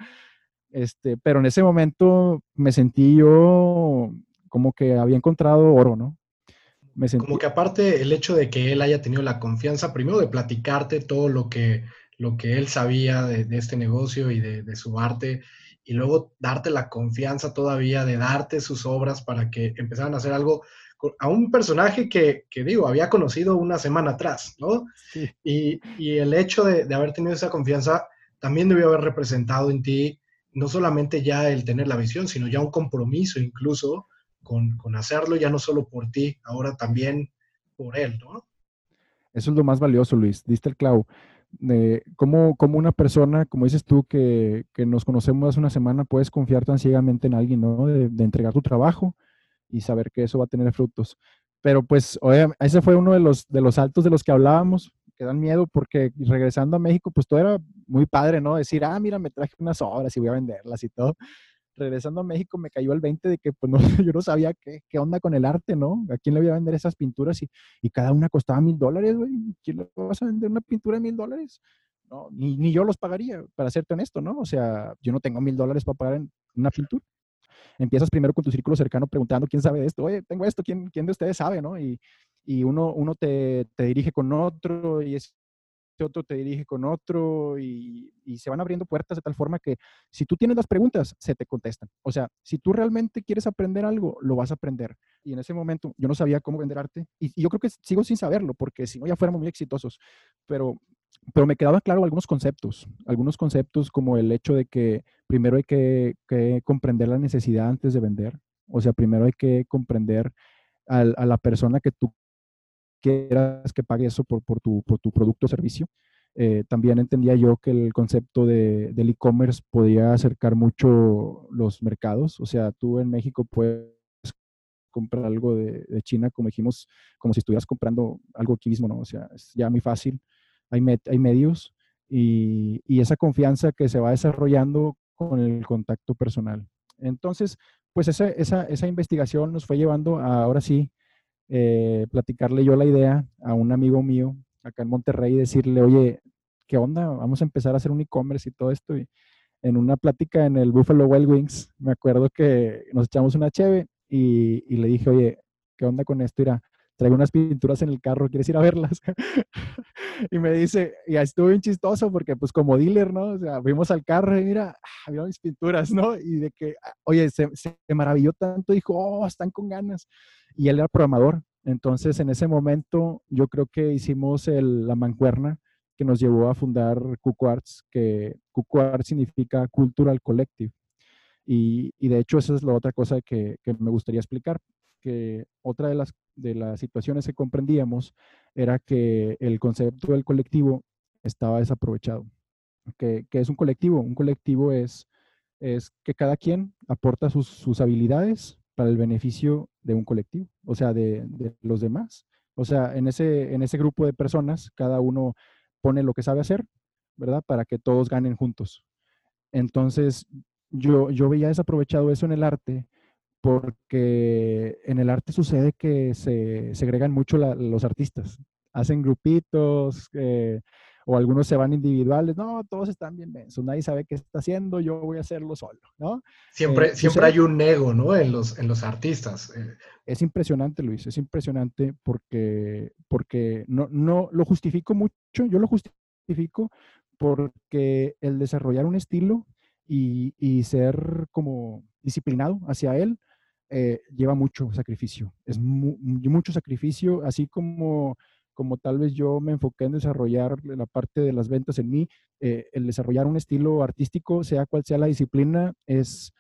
este, pero en ese momento me sentí yo como que había encontrado oro, ¿no?
Como que aparte el hecho de que él haya tenido la confianza, primero de platicarte todo lo que, lo que él sabía de, este negocio y de, de su arte, y luego darte la confianza todavía de darte sus obras para que empezaran a hacer algo a un personaje que, que digo, había conocido una semana atrás, ¿no? Y, y, el hecho de, de, haber tenido esa confianza también debió haber representado en ti no solamente ya el tener la visión, sino ya un compromiso incluso con, con hacerlo, ya no solo por ti, ahora también por él, ¿no?
Eso es lo más valioso, Luis, diste el clavo de cómo, una persona, como dices tú, que, nos conocemos hace una semana, puedes confiar tan ciegamente en alguien, ¿no? De, entregar tu trabajo y saber que eso va a tener frutos. Pero pues, ese fue uno de los, de los altos de los que hablábamos, que dan miedo porque regresando a México, pues todo era muy padre, ¿no? Decir, ah, mira, me traje unas obras y voy a venderlas y todo regresando a México me cayó el 20 de que pues no, yo no sabía qué, qué, onda con el arte, ¿no? ¿A quién le voy a vender esas pinturas? Y, y cada una costaba mil dólares, güey. ¿Quién le vas a vender una pintura de mil dólares? No, ni, ni, yo los pagaría, para serte honesto, ¿no? O sea, yo no tengo mil dólares para pagar en una pintura. Empiezas primero con tu círculo cercano preguntando quién sabe de esto. Oye, tengo esto, ¿quién, quién de ustedes sabe, no? Y, y uno, uno te, te dirige con otro y es otro te dirige con otro y, se van abriendo puertas de tal forma que si tú tienes las preguntas, se te contestan. O sea, si tú realmente quieres aprender algo, lo vas a aprender. Y en ese momento yo no sabía cómo vender arte y, yo creo que sigo sin saberlo porque si no ya fuéramos muy exitosos, pero, pero me quedaban claro algunos conceptos, algunos conceptos como el hecho de que primero hay que, comprender la necesidad antes de vender. O sea, primero hay que comprender a la persona que tú quieras que pague eso por, tu, producto o servicio. Eh, también entendía yo que el concepto de, del e-commerce podía acercar mucho los mercados. O sea, tú en México puedes comprar algo de, China, como dijimos, como si estuvieras comprando algo aquí mismo, ¿no? O sea, es ya muy fácil. Hay, hay medios y, y esa confianza que se va desarrollando con el contacto personal. Entonces, pues esa, esa investigación nos fue llevando a, ahora sí, eh, platicarle yo la idea a un amigo mío acá en Monterrey y decirle, oye, ¿qué onda? Vamos a empezar a hacer un e-commerce y todo esto. Y en una plática en el Buffalo Wild Wings, me acuerdo que nos echamos una cheve y, y le dije, oye, ¿qué onda con esto? Irá, traigo unas pinturas en el carro, ¿quieres ir a verlas? y me dice, y estuvo bien chistoso porque pues como dealer, ¿no? O sea, fuimos al carro y mira, ah, mira mis pinturas, ¿no? Y de que, ah, oye, se, se maravilló tanto, dijo, oh, están con ganas y él era programador. Entonces, en ese momento, yo creo que hicimos la mancuerna que nos llevó a fundar Arts, que Arts significa Cultural Collective. Y, de hecho, esa es la otra cosa que, me gustaría explicar, que otra de las, de las situaciones que comprendíamos era que el concepto del colectivo estaba desaprovechado. ¿Qué, es un colectivo? Un colectivo es, es que cada quien aporta sus, sus habilidades para el beneficio de un colectivo, o sea, de, los demás. O sea, en ese, en ese grupo de personas, cada uno pone lo que sabe hacer, ¿verdad? Para que todos ganen juntos. Entonces, yo, yo veía desaprovechado eso en el arte, porque en el arte sucede que se segregan mucho los artistas. Hacen grupitos, eh, o algunos se van individuales, no, todos están bien densos, nadie sabe qué está haciendo, yo voy a hacerlo solo, ¿no?
Siempre, eh, siempre hay un ego, ¿no? En los, en los artistas. Eh.
Es impresionante, Luis, es impresionante porque, porque no, no lo justifico mucho, yo lo justifico porque el desarrollar un estilo y, y ser como disciplinado hacia él, eh, lleva mucho sacrificio, es mucho sacrificio, así como como tal vez yo me enfoqué en desarrollar la parte de las ventas en mí, eh, el desarrollar un estilo artístico, sea cual sea la disciplina, es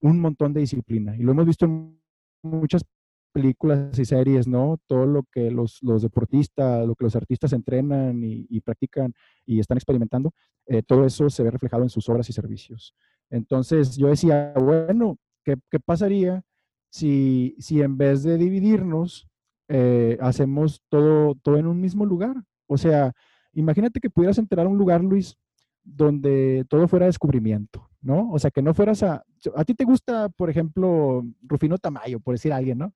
un montón de disciplina. Y lo hemos visto en muchas películas y series, ¿no? Todo lo que los, deportistas, lo que los artistas entrenan y, practican y están experimentando, eh, todo eso se ve reflejado en sus obras y servicios. Entonces yo decía, bueno, ¿qué, qué pasaría si, si en vez de dividirnos, eh, hacemos todo, todo en un mismo lugar. O sea, imagínate que pudieras enterar a un lugar, Luis, donde todo fuera descubrimiento, ¿no? O sea, que no fueras a... A ti te gusta, por ejemplo, Rufino Tamayo, por decir alguien, ¿no?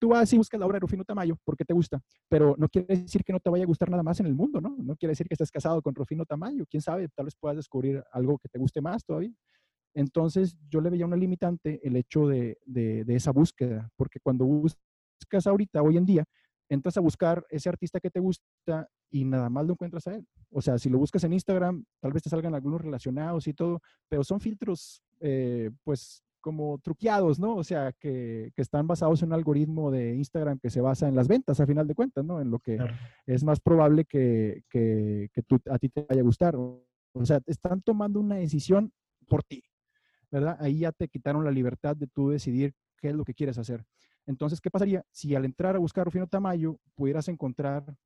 Tú vas y buscas la obra de Rufino Tamayo porque te gusta, pero no quiere decir que no te vaya a gustar nada más en el mundo, ¿no? No quiere decir que estés casado con Rufino Tamayo. Quién sabe, tal vez puedas descubrir algo que te guste más todavía. Entonces, yo le veía una limitante el hecho de, de, de esa búsqueda, porque cuando buscas ahorita, hoy en día, entras a buscar ese artista que te gusta y nada más lo encuentras a él. O sea, si lo buscas en Instagram, tal vez te salgan algunos relacionados y todo, pero son filtros, eh, pues, como truqueados, ¿no? O sea, que, que, están basados en un algoritmo de Instagram que se basa en las ventas, a final de cuentas, ¿no? En lo que claro. es más probable que, que, que tú, a ti te vaya a gustar. O sea, están tomando una decisión por ti, ¿verdad? Ahí ya te quitaron la libertad de tú decidir qué es lo que quieres hacer. Entonces, ¿qué pasaría si al entrar a buscar Rufino Tamayo pudieras encontrar,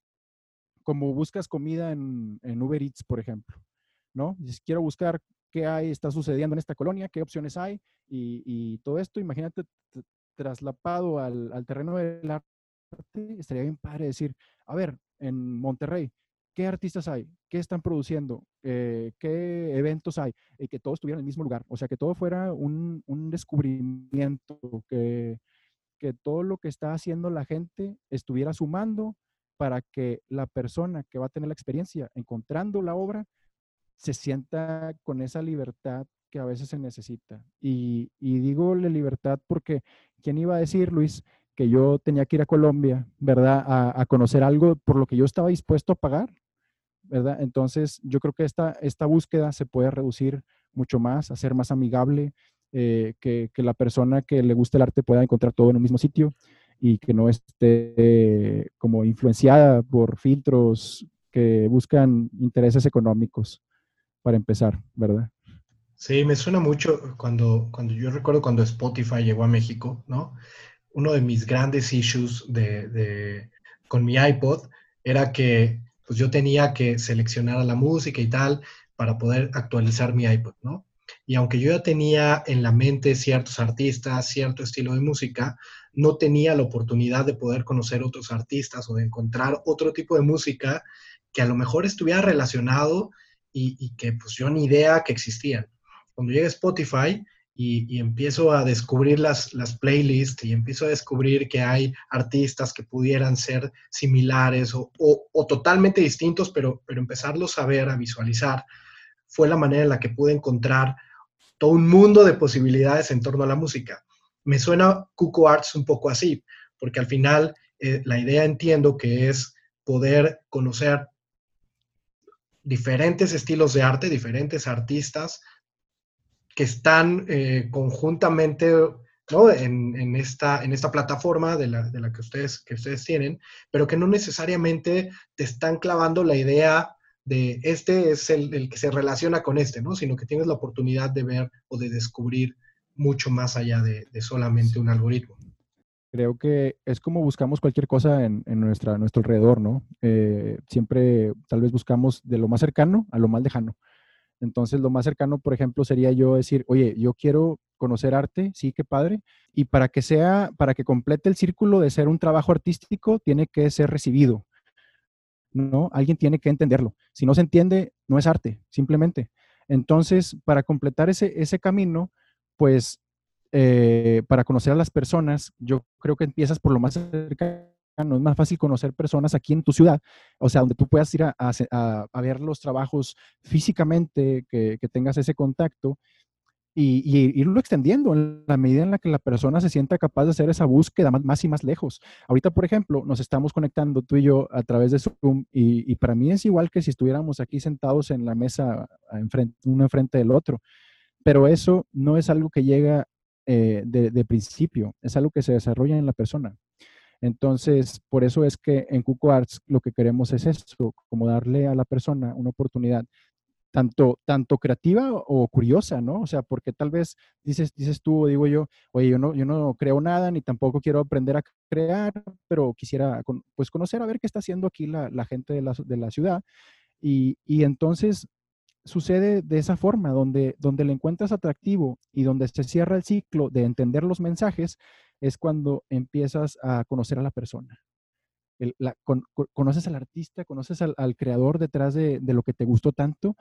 como buscas comida en, en Uber Eats, por ejemplo, ¿no? Si quiero buscar qué hay, está sucediendo en esta colonia, qué opciones hay y, todo esto, imagínate traslapado al, al, terreno del arte, estaría bien padre decir, a ver, en Monterrey, ¿qué artistas hay? ¿Qué están produciendo? Eh, ¿Qué eventos hay? Y que todo estuviera en el mismo lugar, o sea, que todo fuera un, un descubrimiento, que que todo lo que está haciendo la gente estuviera sumando para que la persona que va a tener la experiencia encontrando la obra se sienta con esa libertad que a veces se necesita. Y, y digo la libertad porque, ¿quién iba a decir, Luis, que yo tenía que ir a Colombia, ¿verdad? A, a, conocer algo por lo que yo estaba dispuesto a pagar, Entonces, yo creo que esta, esta búsqueda se puede reducir mucho más, hacer más amigable, eh, que, que, la persona que le guste el arte pueda encontrar todo en un mismo sitio y que no esté como influenciada por filtros que buscan intereses económicos, para empezar, ¿verdad?
Sí, me suena mucho cuando, cuando yo recuerdo cuando Spotify llegó a México, ¿no? Uno de mis grandes issues de, de, con mi iPod era que pues yo tenía que seleccionar la música y tal para poder actualizar mi iPod, ¿no? Y aunque yo ya tenía en la mente ciertos artistas, cierto estilo de música, no tenía la oportunidad de poder conocer otros artistas o de encontrar otro tipo de música que a lo mejor estuviera relacionado y, y que pues yo ni idea que existían. Cuando llega Spotify y, empiezo a descubrir las, las playlists y empiezo a descubrir que hay artistas que pudieran ser similares o totalmente distintos, pero, pero empezarlos a ver, a visualizar, fue la manera en la que pude encontrar todo un mundo de posibilidades en torno a la música. Me suena Cuco Arts un poco así, porque al final eh, la idea entiendo que es poder conocer diferentes estilos de arte, diferentes artistas que están eh, conjuntamente ¿no? en, en, esta, en esta plataforma de la, de la que, ustedes, que ustedes tienen, pero que no necesariamente te están clavando la idea de este es el, el, que se relaciona con este, ¿no? Sino que tienes la oportunidad de ver o de descubrir mucho más allá de, de solamente un algoritmo.
Creo que es como buscamos cualquier cosa en, en nuestra, nuestro alrededor, ¿no? Eh, siempre tal vez buscamos de lo más cercano a lo más lejano. Entonces, lo más cercano, por ejemplo, sería yo decir, oye, yo quiero conocer arte, sí, qué padre. Y para que sea, para que complete el círculo de ser un trabajo artístico, tiene que ser recibido. ¿no? Alguien tiene que entenderlo. Si no se entiende, no es arte, simplemente. Entonces, para completar ese, ese camino, pues, eh, para conocer a las personas, yo creo que empiezas por lo más cercano. Es más fácil conocer personas aquí en tu ciudad, o sea, donde tú puedas ir a, a, a ver los trabajos físicamente, que, que tengas ese contacto y, y, irlo extendiendo en la medida en la que la persona se sienta capaz de hacer esa búsqueda más, más y más lejos. Ahorita, por ejemplo, nos estamos conectando tú y yo a través de Zoom y, y para mí es igual que si estuviéramos aquí sentados en la mesa enfrente, uno enfrente del otro, pero eso no es algo que llega eh, de, de, principio, es algo que se desarrolla en la persona. Entonces, por eso es que en Cuco Arts lo que queremos es esto, como darle a la persona una oportunidad tanto, tanto creativa o curiosa, ¿no? O sea, porque tal vez dices, dices tú, digo yo, oye, yo no, yo no creo nada, ni tampoco quiero aprender a crear, pero quisiera, pues, conocer a ver qué está haciendo aquí la, la gente de la, de la ciudad. Y, y, entonces sucede de esa forma, donde, donde le encuentras atractivo y donde se cierra el ciclo de entender los mensajes, es cuando empiezas a conocer a la persona la, conoces al artista, conoces al, creador detrás de, lo que te gustó tanto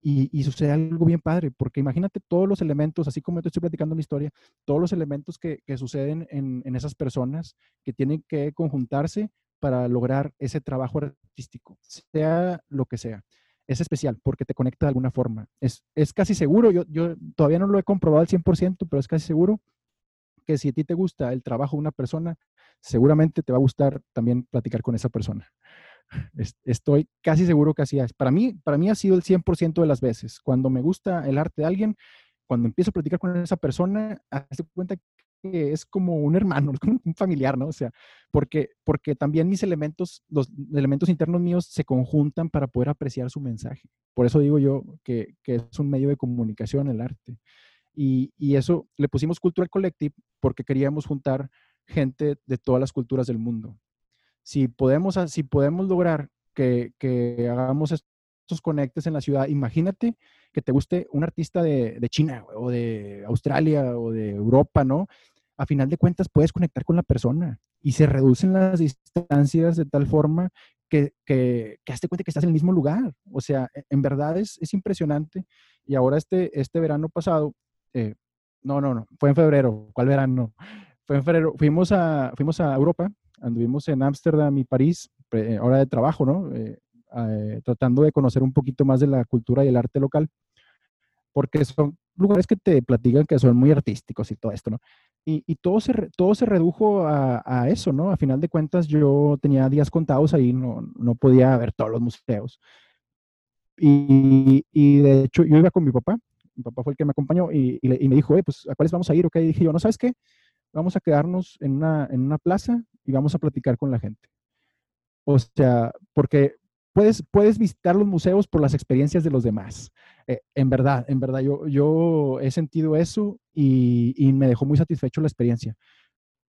y, sucede algo bien padre, porque imagínate todos los elementos, así como te estoy platicando mi historia, todos los elementos que, suceden en, en, esas personas que tienen que conjuntarse para lograr ese trabajo artístico, sea lo que sea. Es especial porque te conecta de alguna forma. Es, es casi seguro, yo, yo todavía no lo he comprobado al 100%, pero es casi seguro que si a ti te gusta el trabajo de una persona, seguramente te va a gustar también platicar con esa persona. Estoy casi seguro que así es. Para mí, para mí ha sido el 100% de las veces. Cuando me gusta el arte de alguien, cuando empiezo a platicar con esa persona, hace cuenta que es como un hermano, un familiar, ¿no? O sea, porque, porque también mis elementos, los elementos internos míos se conjuntan para poder apreciar su mensaje. Por eso digo yo que, que es un medio de comunicación el arte. Y, y, eso le pusimos Cultural Collective porque queríamos juntar gente de todas las culturas del mundo si podemos, si podemos lograr que, hagamos estos conectes en la ciudad, imagínate que te guste un artista de, China o de Australia o de Europa, ¿no? A final de cuentas puedes conectar con la persona y se reducen las distancias de tal forma que, que, que hazte cuenta que estás en el mismo lugar. O sea, e, en verdad es, es impresionante. Y ahora este, este verano pasado, eh, no, no, no, fue en febrero. ¿Cuál verano? Fue en febrero. Fuimos a, fuimos a Europa anduvimos en Ámsterdam y París, eh, hora de trabajo, ¿no? Eh, eh, tratando de conocer un poquito más de la cultura y el arte local, porque son lugares que te platican que son muy artísticos y todo esto, ¿no? Y, y todo, se, todo se redujo a, a, eso, ¿no? A final de cuentas yo tenía días contados ahí, no, no podía ver todos los museos. Y, y, de hecho yo iba con mi papá, mi papá fue el que me acompañó y, me dijo, pues, ¿a cuáles vamos a ir? Ok, y dije yo, ¿no sabes qué? Vamos a quedarnos en una, en una plaza y vamos a platicar con la gente. O sea, porque puedes, puedes visitar los museos por las experiencias de los demás. Eh, en verdad, en verdad, yo, yo he sentido eso y, y, me dejó muy satisfecho la experiencia.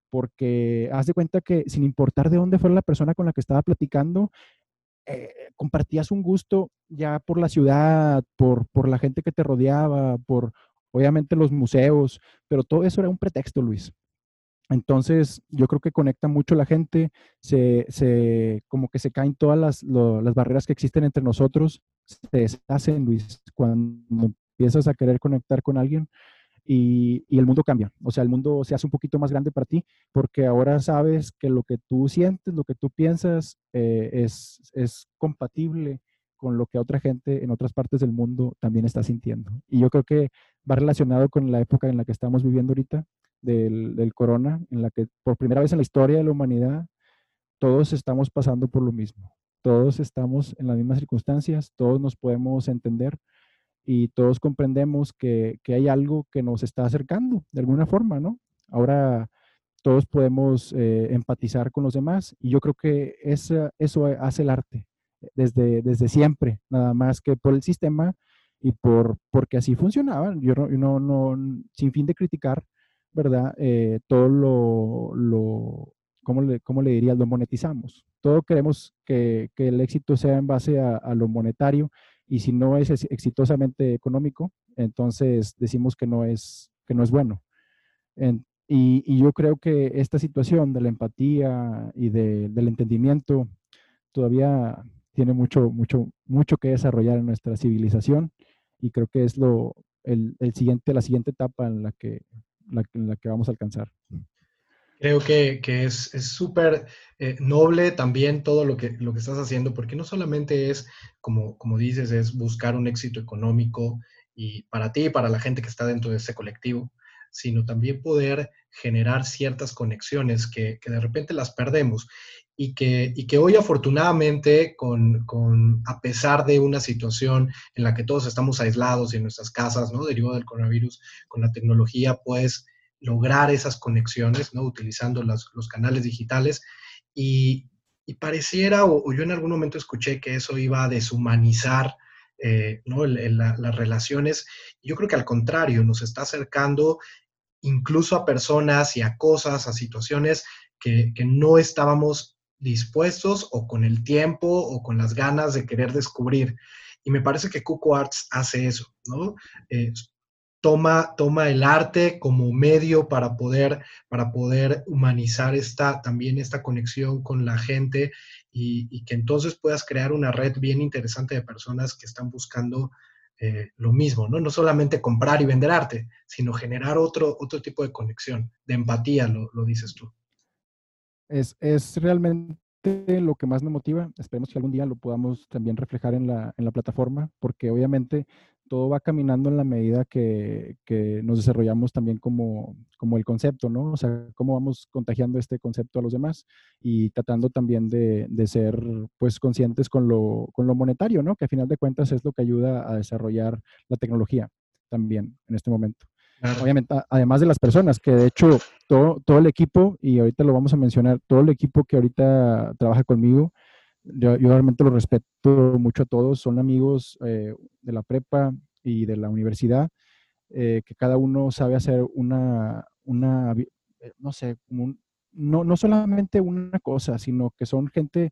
Porque haz de cuenta que sin importar de dónde fuera la persona con la que estaba platicando, eh, compartías un gusto ya por la ciudad, por, por la gente que te rodeaba, por obviamente los museos, pero todo eso era un pretexto, Luis. Entonces, yo creo que conecta mucho la gente, se, se, como que se caen todas las, las, barreras que existen entre nosotros, se deshacen, Luis, cuando empiezas a querer conectar con alguien y, el mundo cambia. O sea, el mundo se hace un poquito más grande para ti porque ahora sabes que lo que tú sientes, lo que tú piensas eh, es, es compatible con lo que otra gente en otras partes del mundo también está sintiendo. Y yo creo que va relacionado con la época en la que estamos viviendo ahorita, del, corona, en la que por primera vez en la historia de la humanidad, todos estamos pasando por lo mismo. Todos estamos en las mismas circunstancias, todos nos podemos entender y todos comprendemos que, hay algo que nos está acercando de alguna forma, ¿no? Ahora todos podemos eh, empatizar con los demás y yo creo que esa, eso hace el arte desde, desde siempre, nada más que por el sistema y por, porque así funcionaba. Yo no, no, sin fin de criticar, ¿verdad? Eh, todo lo, lo ¿cómo le, ¿cómo le diría? Lo monetizamos. Todo queremos que, que el éxito sea en base a, lo monetario y si no es exitosamente económico, entonces decimos que no es, que no es bueno. y, yo creo que esta situación de la empatía y de, del entendimiento todavía tiene mucho, mucho, mucho que desarrollar en nuestra civilización y creo que es lo, el, el siguiente, la siguiente etapa en la que la, la que vamos a alcanzar.
Creo que, que es súper eh, noble también todo lo que, lo que estás haciendo, porque no solamente es, como, como dices, es buscar un éxito económico y para ti y para la gente que está dentro de ese colectivo, sino también poder generar ciertas conexiones que, que de repente las perdemos y que, y que hoy afortunadamente, con, con, a pesar de una situación en la que todos estamos aislados y en nuestras casas, ¿no? Derivado del coronavirus, con la tecnología puedes lograr esas conexiones, ¿no? Utilizando los canales digitales y, pareciera, o, yo en algún momento escuché que eso iba a deshumanizar eh, ¿no? las relaciones. Yo creo que al contrario, nos está acercando incluso a personas y a cosas, a situaciones que, que no estábamos dispuestos o con el tiempo o con las ganas de querer descubrir. Y me parece que Cuco Arts hace eso, ¿no? Eh, toma, toma el arte como medio para poder, para poder humanizar esta, también esta conexión con la gente y, que entonces puedas crear una red bien interesante de personas que están buscando eh, lo mismo, ¿no? No solamente comprar y vender arte, sino generar otro, otro tipo de conexión, de empatía, lo, lo dices tú.
Es, es realmente lo que más me motiva. Esperemos que algún día lo podamos también reflejar en la, en la plataforma, porque obviamente todo va caminando en la medida que, que, nos desarrollamos también como, como el concepto, ¿no? O sea, cómo vamos contagiando este concepto a los demás y tratando también de, de ser, pues, conscientes con lo, con lo monetario, ¿no? Que a final de cuentas es lo que ayuda a desarrollar la tecnología también en este momento. Obviamente, además de las personas, que de hecho todo, todo el equipo, y ahorita lo vamos a mencionar, todo el equipo que ahorita trabaja conmigo, yo, realmente lo respeto mucho a todos, son amigos eh, de la prepa y de la universidad, eh, que cada uno sabe hacer una, una eh, no sé, no, no solamente una cosa, sino que son gente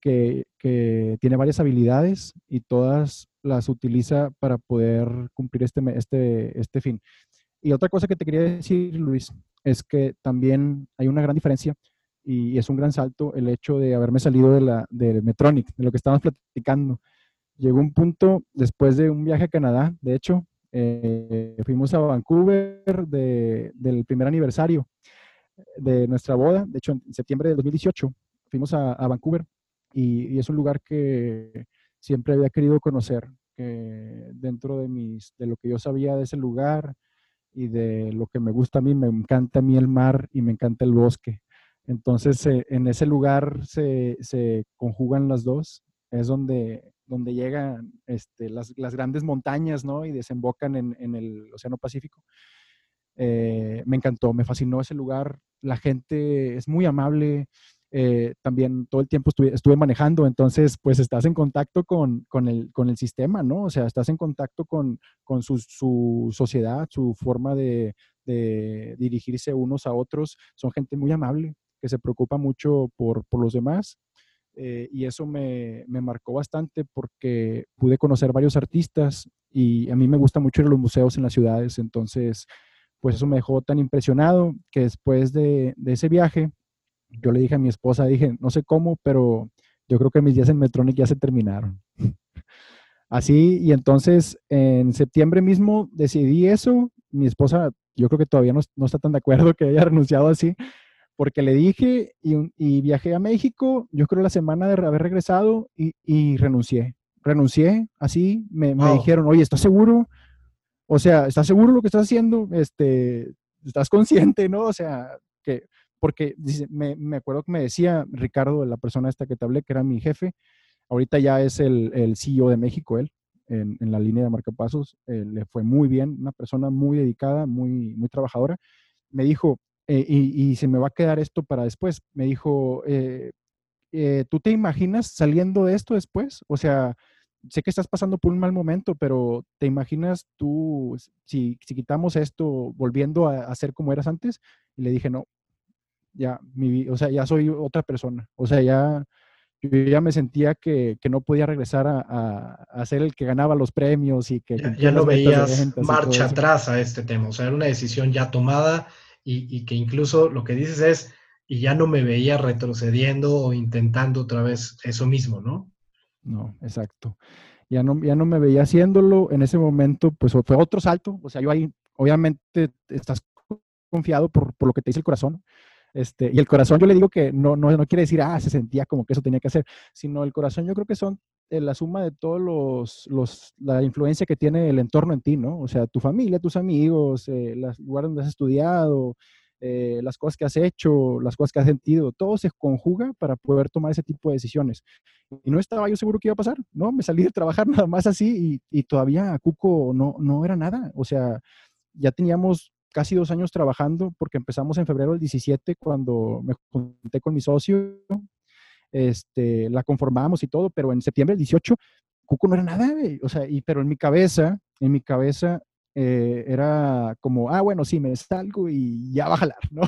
que, que, tiene varias habilidades y todas las utiliza para poder cumplir este, este, este fin. Y otra cosa que te quería decir, Luis, es que también hay una gran diferencia y es un gran salto el hecho de haberme salido de, la, de Metronic, de lo que estábamos platicando. Llegó un punto después de un viaje a Canadá, de hecho, eh, fuimos a Vancouver de, del primer aniversario de nuestra boda, de hecho en septiembre de 2018 fuimos a, Vancouver y, es un lugar que siempre había querido conocer, dentro de, mis, de lo que yo sabía de ese lugar, y de lo que me gusta a mí, me encanta a mí el mar y me encanta el bosque. Entonces, eh, en ese lugar se, se, conjugan las dos, es donde, donde llegan este, las, las, grandes montañas, ¿no? Y desembocan en, en el Océano Pacífico. Eh, me encantó, me fascinó ese lugar, la gente es muy amable, eh, también todo el tiempo estuve, estuve, manejando, entonces pues estás en contacto con, con, el, con, el, sistema, ¿no? O sea, estás en contacto con, con su, su, sociedad, su forma de, de, dirigirse unos a otros. Son gente muy amable, que se preocupa mucho por, por los demás. Eh, y eso me, me, marcó bastante porque pude conocer varios artistas y a mí me gusta mucho ir a los museos en las ciudades, entonces pues eso me dejó tan impresionado que después de, de ese viaje yo le dije a mi esposa, dije, no sé cómo, pero yo creo que mis días en Metronic ya se terminaron. Así, y entonces en septiembre mismo decidí eso. Mi esposa, yo creo que todavía no, no está tan de acuerdo que haya renunciado así, porque le dije y, y, viajé a México, yo creo la semana de haber regresado y, y renuncié. Renuncié, así, me, me, dijeron, oye, ¿estás seguro? O sea, ¿estás seguro lo que estás haciendo? Este, ¿Estás consciente, no? O sea, que porque me, me, acuerdo que me decía Ricardo, la persona esta que te hablé, que era mi jefe, ahorita ya es el, el CEO de México, él, en, en, la línea de marcapasos, eh, le fue muy bien, una persona muy dedicada, muy, muy trabajadora. Me dijo, eh, y, y, se me va a quedar esto para después, me dijo, eh, eh, ¿tú te imaginas saliendo de esto después? O sea, sé que estás pasando por un mal momento, pero ¿te imaginas tú, si, si quitamos esto, volviendo a, a ser como eras antes? Y le dije, no, ya, mi, o sea, ya soy otra persona. O sea, ya, yo ya me sentía que, que no podía regresar a, a, ser el que ganaba los premios y que...
Ya, ya no veías marcha atrás a este tema, o sea, era una decisión ya tomada y, que incluso lo que dices es, y ya no me veía retrocediendo o intentando otra vez eso mismo, ¿no?
No, exacto. Ya no, ya no me veía haciéndolo. En ese momento, pues fue otro salto. O sea, yo ahí, obviamente, estás confiado por, por lo que te dice el corazón. Este, y el corazón yo le digo que no, no, no quiere decir, ah, se sentía como que eso tenía que hacer, sino el corazón yo creo que son la suma de todos los, los, la influencia que tiene el entorno en ti, ¿no? O sea, tu familia, tus amigos, eh, los lugares donde has estudiado, eh, las cosas que has hecho, las cosas que has sentido, todo se conjuga para poder tomar ese tipo de decisiones. Y no estaba yo seguro que iba a pasar, ¿no? Me salí de trabajar nada más así y, y todavía Cuco no, no era nada. O sea, ya teníamos casi dos años trabajando, porque empezamos en febrero del 17, cuando me junté con mi socio, este, la conformamos y todo, pero en septiembre del 18, Cuco no era nada, o sea, y, pero en mi cabeza, en mi cabeza eh, era como, ah, bueno, sí, me salgo y ya va a jalar, ¿no?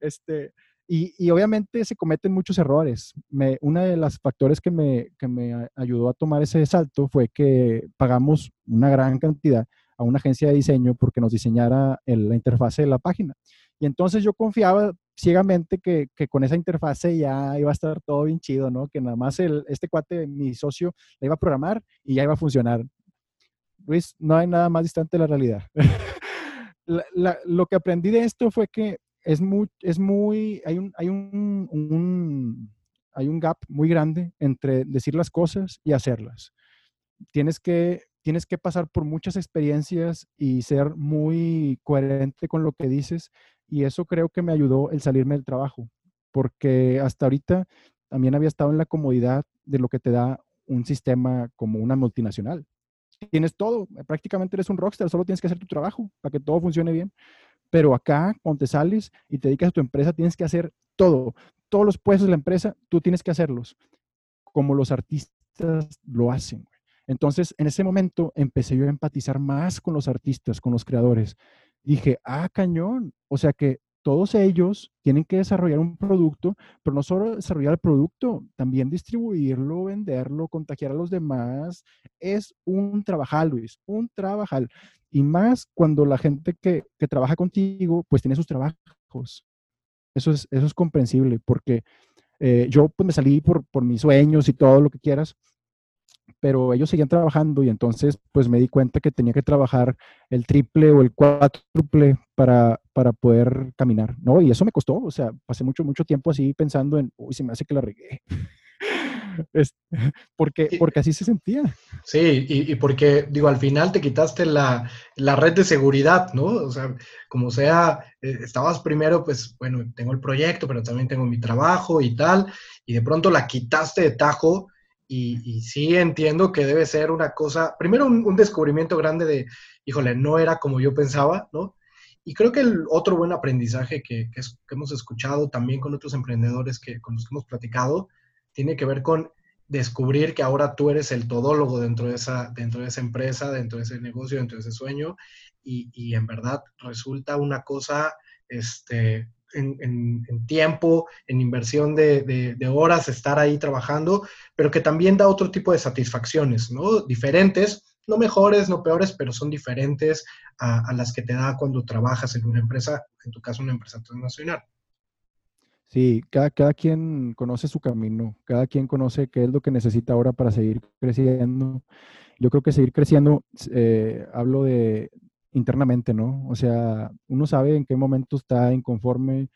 este, y, y, obviamente se cometen muchos errores. Me, una de las factores que me, que me ayudó a tomar ese salto fue que pagamos una gran cantidad a una agencia de diseño porque nos diseñara la interfase de la página. Y entonces yo confiaba ciegamente que, que, con esa interfase ya iba a estar todo bien chido, ¿no? Que nada más el, este cuate, mi socio, la iba a programar y ya iba a funcionar. Luis, no hay nada más distante de la realidad. lo que aprendí de esto fue que es muy, es muy, hay un, hay un, hay un gap muy grande entre decir las cosas y hacerlas. Tienes que, tienes que pasar por muchas experiencias y ser muy coherente con lo que dices y eso creo que me ayudó el salirme del trabajo, porque hasta ahorita también había estado en la comodidad de lo que te da un sistema como una multinacional. Tienes todo, prácticamente eres un rockstar, solo tienes que hacer tu trabajo para que todo funcione bien. Pero acá, cuando sales y te dedicas a tu empresa, tienes que hacer todo. Todos los puestos de la empresa, tú tienes que hacerlos, como los artistas lo hacen. Entonces, en ese momento empecé yo a empatizar más con los artistas, con los creadores. Dije, ah, cañón. O sea que todos ellos tienen que desarrollar un producto, pero no solo desarrollar el producto, también distribuirlo, venderlo, contagiar a los demás. Es un trabajar, Luis, un trabajar. Y más cuando la gente que, trabaja contigo, pues tiene sus trabajos. Eso es, eso es comprensible, porque eh, yo pues me salí por, por mis sueños y todo lo que quieras, pero ellos seguían trabajando y entonces pues me di cuenta que tenía que trabajar el triple o el cuádruple para, para poder caminar, ¿no? Y eso me costó, o sea, pasé mucho, mucho tiempo así pensando en, uy, se me hace que la regué. porque, porque así se sentía.
Sí, y, porque, digo, al final te quitaste la, la, red de seguridad, ¿no? O sea, como sea, eh, estabas primero, pues, bueno, tengo el proyecto, pero también tengo mi trabajo y tal, y de pronto la quitaste de tajo y, sí entiendo que debe ser una cosa, primero un, descubrimiento grande de, híjole, no era como yo pensaba, ¿no? Y creo que el otro buen aprendizaje que, hemos escuchado también con otros emprendedores que, con los que hemos platicado, tiene que ver con descubrir que ahora tú eres el todólogo dentro de esa, dentro de esa empresa, dentro de ese negocio, dentro de ese sueño, y, y en verdad resulta una cosa este, en, tiempo, en inversión de, horas, estar ahí trabajando, pero que también da otro tipo de satisfacciones, ¿no? Diferentes, no mejores, no peores, pero son diferentes a, las que te da cuando trabajas en una empresa, en tu caso una empresa transnacional.
Sí, cada, cada quien conoce su camino, cada quien conoce qué es lo que necesita ahora para seguir creciendo. Yo creo que seguir creciendo, eh, hablo de, internamente, ¿no? O sea, uno sabe en qué momento está inconforme,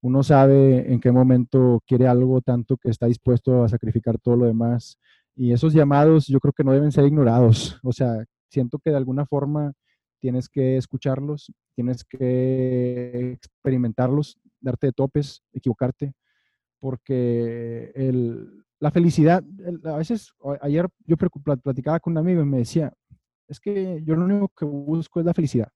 uno sabe en qué momento quiere algo tanto que está dispuesto a sacrificar todo lo demás. Y esos llamados yo creo que no deben ser ignorados. O sea, siento que de alguna forma tienes que escucharlos, tienes que experimentarlos, darte de topes, equivocarte, porque la felicidad, a veces, ayer yo platicaba con un amigo y me decía, es que yo lo único que busco es la felicidad.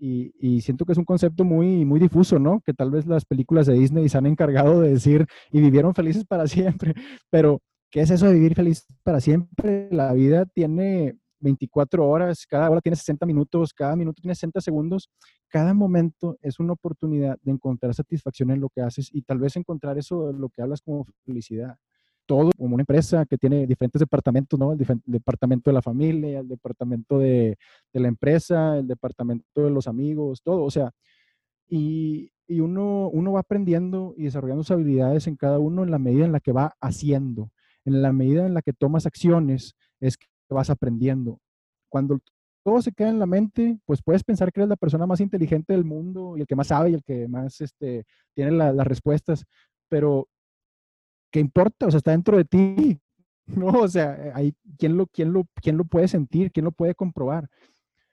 Y, siento que es un concepto muy, muy difuso, ¿no? Que tal vez las películas de Disney se han encargado de decir y vivieron felices para siempre. Pero, ¿qué es eso de vivir feliz para siempre? La vida tiene 24 horas, cada hora tiene 60 minutos, cada minuto tiene 60 segundos. Cada momento es una oportunidad de encontrar satisfacción en lo que haces y tal vez encontrar eso de lo que hablas como felicidad todo como una empresa que tiene diferentes departamentos, ¿no? El, departamento de la familia, el departamento de, de, la empresa, el departamento de los amigos, todo, o sea, y, y, uno, uno va aprendiendo y desarrollando sus habilidades en cada uno en la medida en la que va haciendo, en la medida en la que tomas acciones, es que vas aprendiendo. Cuando todo se queda en la mente, pues puedes pensar que eres la persona más inteligente del mundo y el que más sabe y el que más este, tiene las respuestas, pero ¿qué importa? O sea, está dentro de ti, ¿no? O sea, hay, ¿quién, lo, quién, lo, ¿quién lo puede sentir? ¿Quién lo puede comprobar?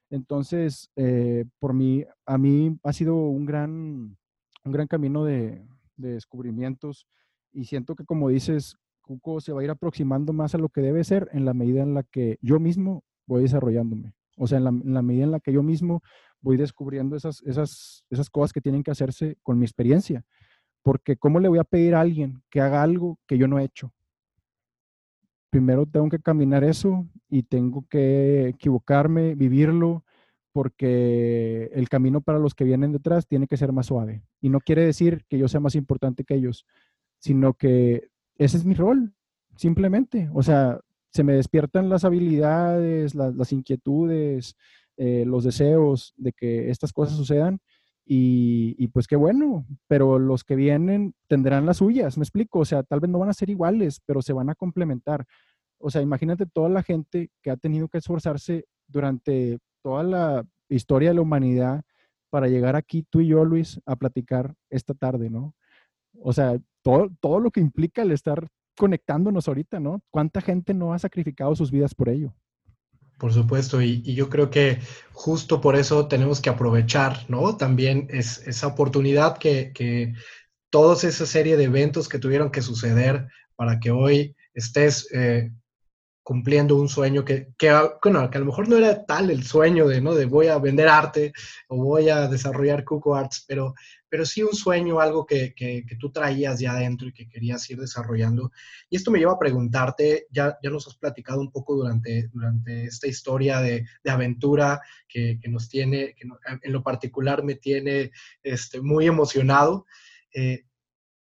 Entonces, eh, por mí, a mí ha sido un gran, un gran camino de, descubrimientos y siento que como dices, Cuco se va a ir aproximando más a lo que debe ser en la medida en la que yo mismo voy desarrollándome. O sea, en la, en la medida en la que yo mismo voy descubriendo esas, esas, esas cosas que tienen que hacerse con mi experiencia. Porque ¿cómo le voy a pedir a alguien que haga algo que yo no he hecho? Primero tengo que caminar eso y tengo que equivocarme, vivirlo, porque el camino para los que vienen detrás tiene que ser más suave. Y no quiere decir que yo sea más importante que ellos, sino que ese es mi rol, simplemente. O sea, se me despiertan las habilidades, las, inquietudes, eh, los deseos de que estas cosas sucedan y, pues qué bueno, pero los que vienen tendrán las suyas, me explico, o sea, tal vez no van a ser iguales, pero se van a complementar. O sea, imagínate toda la gente que ha tenido que esforzarse durante toda la historia de la humanidad para llegar aquí tú y yo, Luis, a platicar esta tarde, ¿no? O sea, todo, todo lo que implica el estar conectándonos ahorita, ¿no? ¿Cuánta gente no ha sacrificado sus vidas por ello?
Por supuesto, y, yo creo que justo por eso tenemos que aprovechar, ¿no? También es, esa oportunidad que, que toda esa serie de eventos que tuvieron que suceder para que hoy estés eh, cumpliendo un sueño que, que, bueno, que a lo mejor no era tal el sueño de, ¿no? De voy a vender arte o voy a desarrollar Cuco Arts, pero, pero sí un sueño, algo que, que, tú traías ya adentro y que querías ir desarrollando. Y esto me lleva a preguntarte, ya, ya nos has platicado un poco durante, durante esta historia de, de aventura que, nos tiene, que en lo particular me tiene este, muy emocionado. Eh,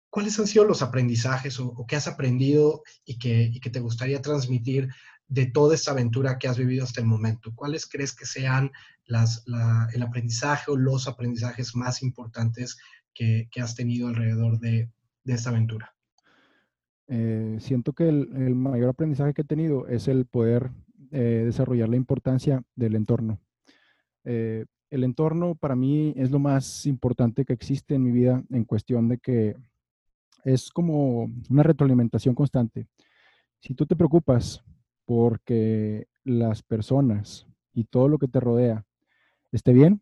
¿cuáles han sido los aprendizajes o, qué has aprendido y que, que, te gustaría transmitir de toda esta aventura que has vivido hasta el momento? ¿Cuáles crees que sean las, el aprendizaje o los aprendizajes más importantes que, has tenido alrededor de, esta aventura?
Eh, siento que el, mayor aprendizaje que he tenido es el poder eh, desarrollar la importancia del entorno. Eh, el entorno para mí es lo más importante que existe en mi vida en cuestión de que es como una retroalimentación constante. Si tú te preocupas porque las personas y todo lo que te rodea esté bien,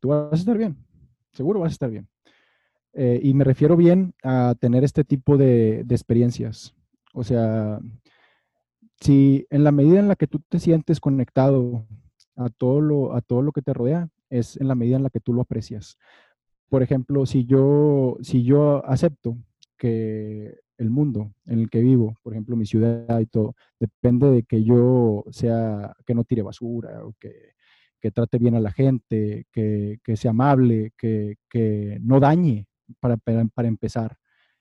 tú vas a estar bien, seguro vas a estar bien. Eh, y me refiero bien a tener este tipo de, de experiencias. O sea, si en la medida en la que tú te sientes conectado a todo lo, a todo lo que te rodea, es en la medida en la que tú lo aprecias. Por ejemplo, si yo, si yo acepto que el mundo en el que vivo, por ejemplo, mi ciudad y todo, depende de que yo sea, que no tire basura o que, trate bien a la gente, que, sea amable, que, no dañe para, para, empezar.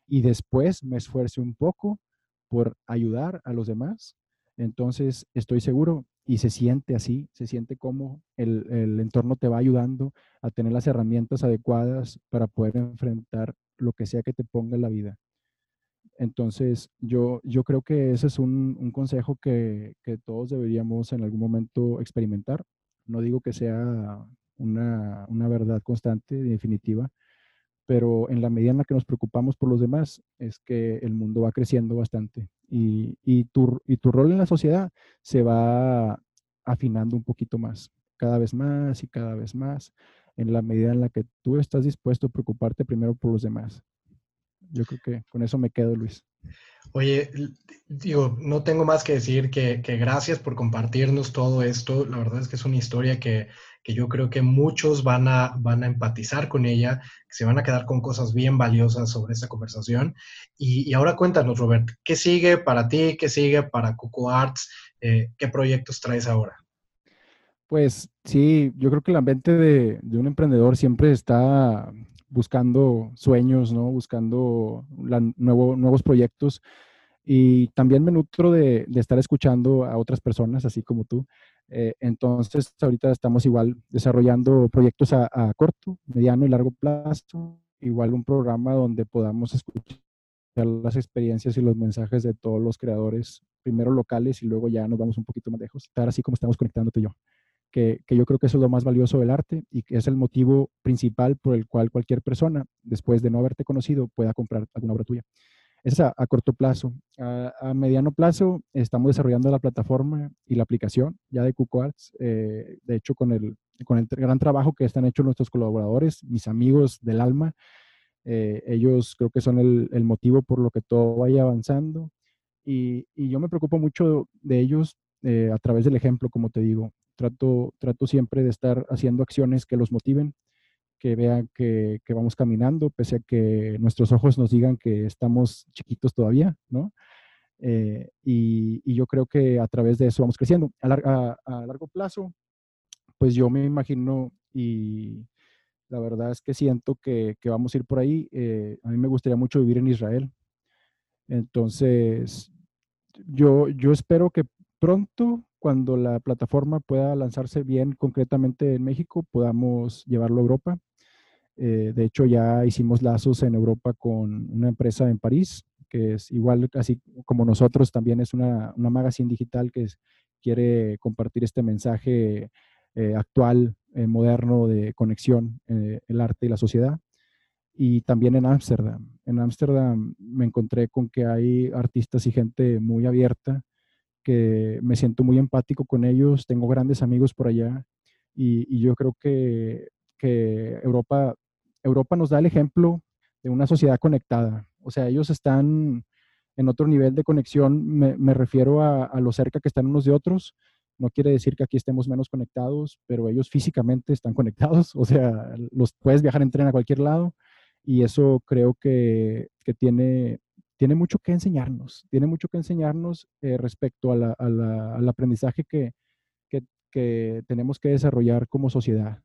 Y después me esfuerce un poco por ayudar a los demás. Entonces, estoy seguro y se siente así, se siente como el, el entorno te va ayudando a tener las herramientas adecuadas para poder enfrentar lo que sea que te ponga en la vida. Entonces, yo, yo creo que ese es un, consejo que, todos deberíamos en algún momento experimentar. No digo que sea una, verdad constante y definitiva, pero en la medida en la que nos preocupamos por los demás, es que el mundo va creciendo bastante y, y, tu, y tu rol en la sociedad se va afinando un poquito más, cada vez más y cada vez más en la medida en la que tú estás dispuesto a preocuparte primero por los demás. Yo creo que con eso me quedo, Luis.
Oye, digo, no tengo más que decir que, gracias por compartirnos todo esto. La verdad es que es una historia que, yo creo que muchos van a, van a empatizar con ella, que se van a quedar con cosas bien valiosas sobre esta conversación. Y, ahora cuéntanos, Robert, ¿qué sigue para ti? ¿Qué sigue para Coco Arts? Eh, ¿Qué proyectos traes ahora?
Pues sí, yo creo que la mente de, un emprendedor siempre está buscando sueños, ¿no? Buscando nuevos proyectos. Y también me nutro de, estar escuchando a otras personas, así como tú. Eh, entonces, ahorita estamos igual desarrollando proyectos a, corto, mediano y largo plazo. Igual un programa donde podamos escuchar las experiencias y los mensajes de todos los creadores, primero locales y luego ya nos vamos un poquito más lejos, estar así como estamos y yo que, yo creo que eso es lo más valioso del arte y que es el motivo principal por el cual cualquier persona, después de no haberte conocido, pueda comprar alguna obra tuya. Eso es a, corto plazo. A, mediano plazo estamos desarrollando la plataforma y la aplicación ya de Cuco Arts. Eh, de hecho, con el, con el gran trabajo que están hechos nuestros colaboradores, mis amigos del alma, eh, ellos creo que son el, motivo por lo que todo vaya avanzando. Y, y yo me preocupo mucho de ellos eh, a través del ejemplo, como te digo. Trato, trato siempre de estar haciendo acciones que los motiven, que vean que, vamos caminando, pese a que nuestros ojos nos digan que estamos chiquitos todavía, ¿no? Eh, y, yo creo que a través de eso vamos creciendo. A, largo plazo, pues yo me imagino y la verdad es que siento que, vamos a ir por ahí. Eh, a mí me gustaría mucho vivir en Israel. Entonces, yo, yo espero que pronto cuando la plataforma pueda lanzarse bien concretamente en México, podamos llevarlo a Europa. Eh, de hecho, ya hicimos lazos en Europa con una empresa en París, que es igual, así como nosotros, también es una, una magazine digital que, quiere compartir este mensaje eh, actual, eh, moderno de conexión, el arte y la sociedad. Y también en Ámsterdam. En Ámsterdam me encontré con que hay artistas y gente muy abierta, que me siento muy empático con ellos, tengo grandes amigos por allá y, yo creo que, que Europa, Europa nos da el ejemplo de una sociedad conectada. O sea, ellos están en otro nivel de conexión, me, refiero a, lo cerca que están unos de otros. No quiere decir que aquí estemos menos conectados, pero ellos físicamente están conectados. O sea, los puedes viajar en tren a cualquier lado y eso creo que, tiene, tiene mucho que enseñarnos. Tiene mucho que enseñarnos eh, respecto al aprendizaje que, que tenemos que desarrollar como sociedad,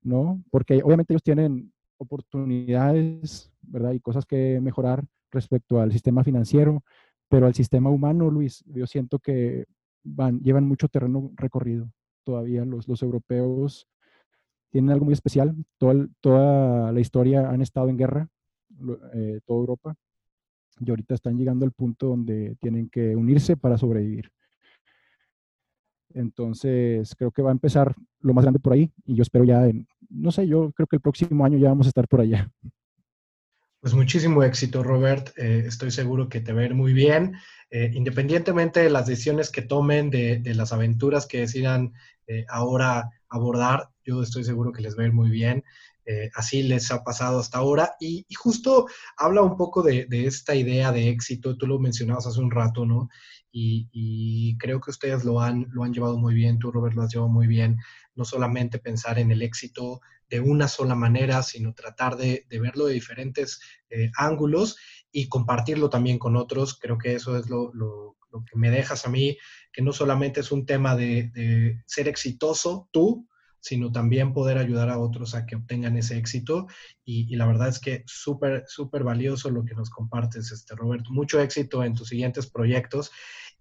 ¿no? Porque obviamente ellos tienen oportunidades, ¿verdad? Y cosas que mejorar respecto al sistema financiero, pero al sistema humano, Luis, yo siento que van, llevan mucho terreno recorrido todavía. Los, los europeos tienen algo muy especial. Toda, toda la historia han estado en guerra, eh, toda Europa, y ahorita están llegando al punto donde tienen que unirse para sobrevivir. Entonces, creo que va a empezar lo más grande por ahí y yo espero ya en, no sé, yo creo que el próximo año ya vamos a estar por allá.
Pues muchísimo éxito, Robert. Eh, estoy seguro que te va a ir muy bien. Eh, independientemente de las decisiones que tomen, de, las aventuras que decidan eh, ahora abordar, yo estoy seguro que les va a ir muy bien. Así les ha pasado hasta ahora. Y, justo habla un poco de, esta idea de éxito. Tú lo mencionabas hace un rato, ¿no? Y, creo que ustedes lo han, lo han llevado muy bien. Tú, Robert, lo has llevado muy bien. No solamente pensar en el éxito de una sola manera, sino tratar de, verlo de diferentes eh, ángulos y compartirlo también con otros. Creo que eso es lo, que me dejas a mí, que no solamente es un tema de, ser exitoso tú, sino también poder ayudar a otros a que obtengan ese éxito. Y, la verdad es que súper, súper valioso lo que nos compartes, este, Roberto. Mucho éxito en tus siguientes proyectos.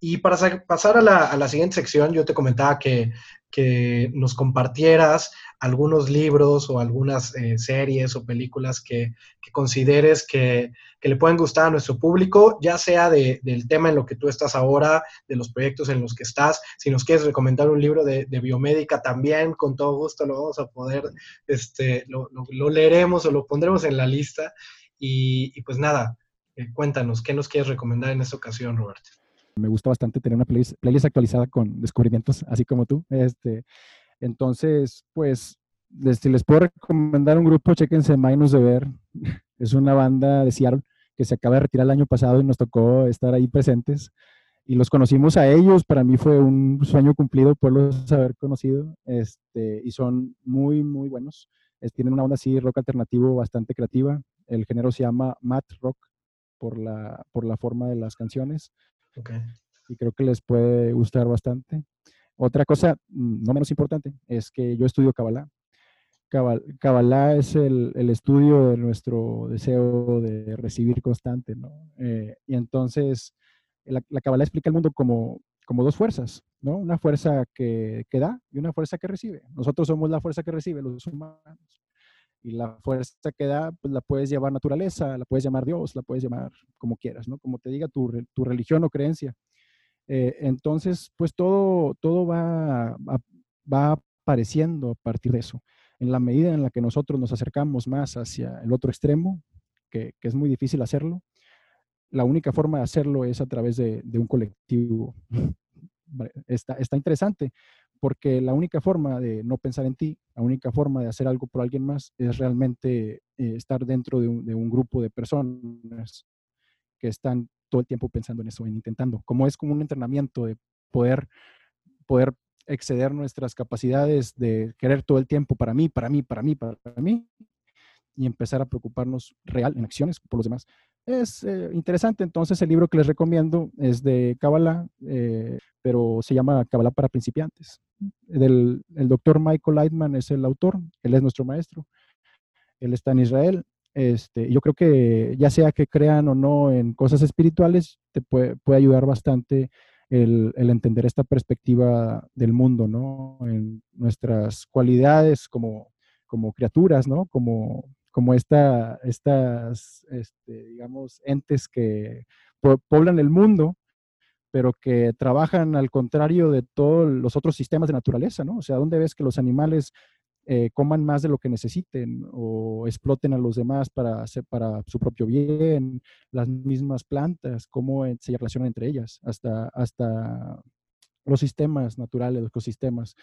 Y para pasar a la, siguiente sección, yo te comentaba que, que nos compartieras algunos libros o algunas eh, series o películas que, consideres que, le pueden gustar a nuestro público, ya sea del tema en lo que tú estás ahora, de los proyectos en los que estás. Si nos quieres recomendar un libro de, biomédica, también con todo gusto lo vamos a poder, este, lo, leeremos o lo pondremos en la lista. Y, pues nada, eh, cuéntanos, ¿qué nos quieres recomendar en esta ocasión, Roberto?
Me gusta bastante tener una playlist, actualizada con descubrimientos, así como tú. Este, entonces, pues, si les puedo recomendar un grupo, chéquense Minus de Ver. Es una banda de Seattle que se acaba de retirar el año pasado y nos tocó estar ahí presentes. Y los conocimos a ellos. Para mí fue un sueño cumplido poderlos haber conocido. Este, y son muy, muy buenos. tienen una onda así, rock alternativo bastante creativa. El género se llama Math Rock por la, por la forma de las canciones. Y creo que les puede gustar bastante. Otra cosa mm, no menos importante es que yo estudio Kabbalah. Kabbalah es el, estudio de nuestro deseo de recibir constante, ¿no? Eh, y entonces la, la Kabbalah explica el mundo como, como dos fuerzas, ¿no? Una fuerza que, que, da y una fuerza que recibe. Nosotros somos la fuerza que recibe, los humanos. Y la fuerza que da, pues la puedes llamar naturaleza, la puedes llamar Dios, la puedes llamar como quieras, ¿no? Como te diga tu, tu religión o creencia. Eh, entonces, pues todo, todo va, va apareciendo a partir de eso. En la medida en la que nosotros nos acercamos más hacia el otro extremo, que, que es muy difícil hacerlo, la única forma de hacerlo es a través de, de un colectivo. Está, está interesante, porque la única forma de no pensar en ti, la única forma de hacer algo por alguien más es realmente eh, estar dentro de un, grupo de personas que están todo el tiempo pensando en eso, en intentando, como es como un entrenamiento de poder, poder exceder nuestras capacidades de querer todo el tiempo para mí, para mí, para mí, para mí, y empezar a preocuparnos real en acciones por los demás. Es eh, interesante, entonces el libro que les recomiendo es de Kabbalah, eh, pero se llama Kabbalah para principiantes. Del, el doctor Michael Lightman es el autor, él es nuestro maestro, él está en Israel. Este, yo creo que ya sea que crean o no en cosas espirituales, te puede, puede ayudar bastante el, el, entender esta perspectiva del mundo, ¿no? En nuestras cualidades como, como criaturas, ¿no? Como, como esta, estas, este, digamos, entes que poblan el mundo, pero que trabajan al contrario de todos los otros sistemas de naturaleza, ¿no? O sea, ¿dónde ves que los animales eh, coman más de lo que necesiten o exploten a los demás para, para su propio bien, las mismas plantas, cómo se relacionan entre ellas, hasta, hasta los sistemas naturales, los ecosistemas.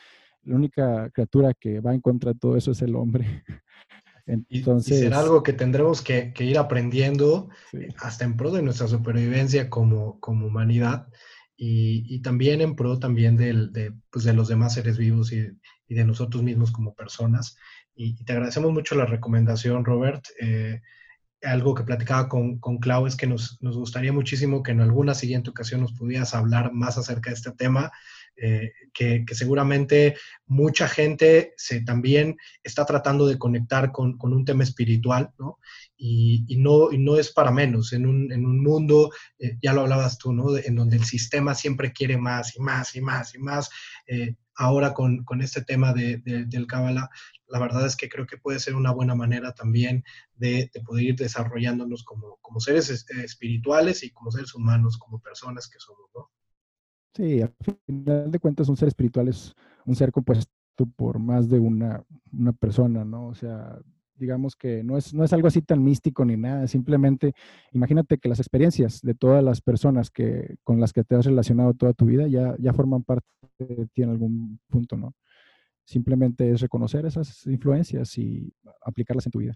La única criatura que va en contra de todo eso es el hombre.
Entonces, y, será algo que tendremos que, ir aprendiendo eh, hasta en pro de nuestra supervivencia como, como humanidad y, también en pro también de, pues de los demás seres vivos y, de nosotros mismos como personas. Y, te agradecemos mucho la recomendación, Robert. Eh, algo que platicaba con, con Clau es que nos, nos, gustaría muchísimo que en alguna siguiente ocasión nos pudieras hablar más acerca de este tema, eh, que, seguramente mucha gente se también está tratando de conectar con, con un tema espiritual, ¿no? Y, no, no es para menos, en un, en un mundo, eh, ya lo hablabas tú, ¿no? En donde el sistema siempre quiere más y más y más y más. Eh, ahora con, con, este tema de, del Kabbalah, la verdad es que creo que puede ser una buena manera también de, de poder ir desarrollándonos como, como seres espirituales y como seres humanos, como personas que somos, ¿no?
Sí, al final de cuentas un ser espiritual es un ser compuesto por más de una, una persona, ¿no? O sea, digamos que no es, no es algo así tan místico ni nada, simplemente imagínate que las experiencias de todas las personas que, con las que te has relacionado toda tu vida ya, ya forman parte de ti en algún punto, ¿no? Simplemente es reconocer esas influencias y aplicarlas en tu vida.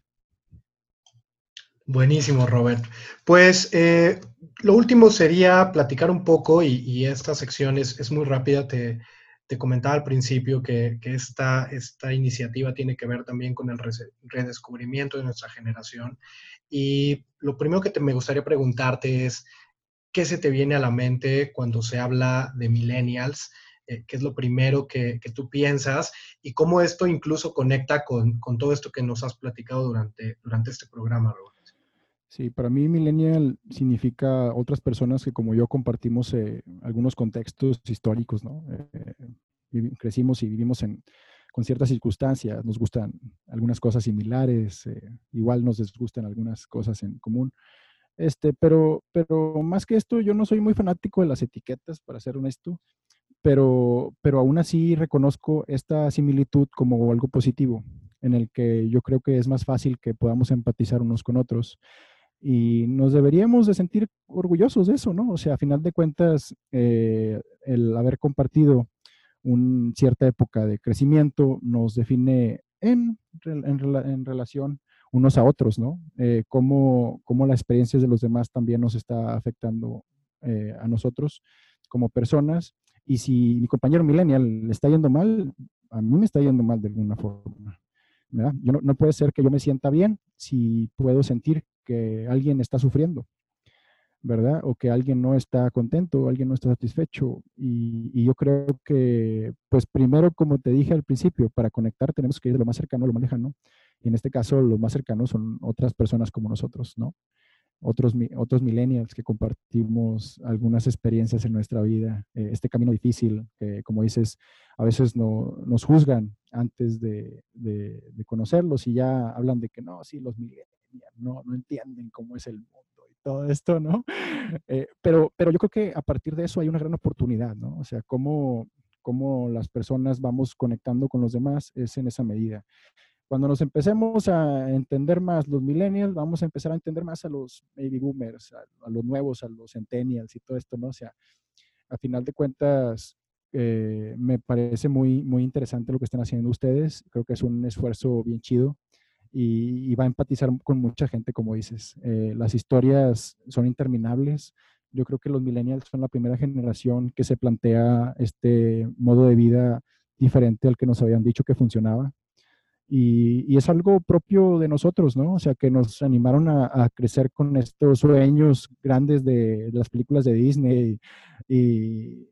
Buenísimo, Robert. Pues eh, lo último sería platicar un poco, y, esta sección es, muy rápida, te, comentaba al principio que, esta, esta, iniciativa tiene que ver también con el redescubrimiento de nuestra generación. Y lo primero que te, me gustaría preguntarte es, ¿qué se te viene a la mente cuando se habla de millennials? Eh, ¿Qué es lo primero que, tú piensas? Y cómo esto incluso conecta con, con, todo esto que nos has platicado durante, durante este programa, Robert.
Sí, para mí millennial significa otras personas que como yo compartimos eh, algunos contextos históricos, ¿no? Eh, crecimos y vivimos en, con ciertas circunstancias, nos gustan algunas cosas similares, eh, igual nos disgustan algunas cosas en común. Este, pero, pero más que esto, yo no soy muy fanático de las etiquetas, para ser honesto, pero, pero aún así reconozco esta similitud como algo positivo, en el que yo creo que es más fácil que podamos empatizar unos con otros. Y nos deberíamos de sentir orgullosos de eso, ¿no? O sea, a final de cuentas, eh, el haber compartido una cierta época de crecimiento nos define en, en, relación unos a otros, ¿no? Eh, cómo, cómo, las experiencias de los demás también nos está afectando eh, a nosotros como personas. Y si mi compañero millennial le está yendo mal, a mí me está yendo mal de alguna forma. Yo no, puede ser que yo me sienta bien si puedo sentir que alguien está sufriendo, ¿verdad? O que alguien no está contento, o alguien no está satisfecho. Y, yo creo que, pues primero, como te dije al principio, para conectar tenemos que ir de lo más cercano a lo más lejano. Y en este caso, los más cercanos son otras personas como nosotros, ¿no? Otros, otros millennials que compartimos algunas experiencias en nuestra vida, eh, este camino difícil, que como dices, a veces no, nos juzgan antes de, de, de conocerlos y ya hablan de que no, sí, los millennials no, no entienden cómo es el mundo y todo esto, ¿no? Eh, pero, pero yo creo que a partir de eso hay una gran oportunidad, ¿no? O sea, cómo, cómo las personas vamos conectando con los demás es en esa medida. Cuando nos empecemos a entender más los millennials, vamos a empezar a entender más a los baby boomers, a, los nuevos, a los centennials y todo esto, ¿no? O sea, a final de cuentas, eh, me parece muy, muy interesante lo que están haciendo ustedes. Creo que es un esfuerzo bien chido y, va a empatizar con mucha gente, como dices. Eh, las historias son interminables. Yo creo que los millennials son la primera generación que se plantea este modo de vida diferente al que nos habían dicho que funcionaba. Y, es algo propio de nosotros, ¿no? O sea, que nos animaron a, crecer con estos sueños grandes de, las películas de Disney y,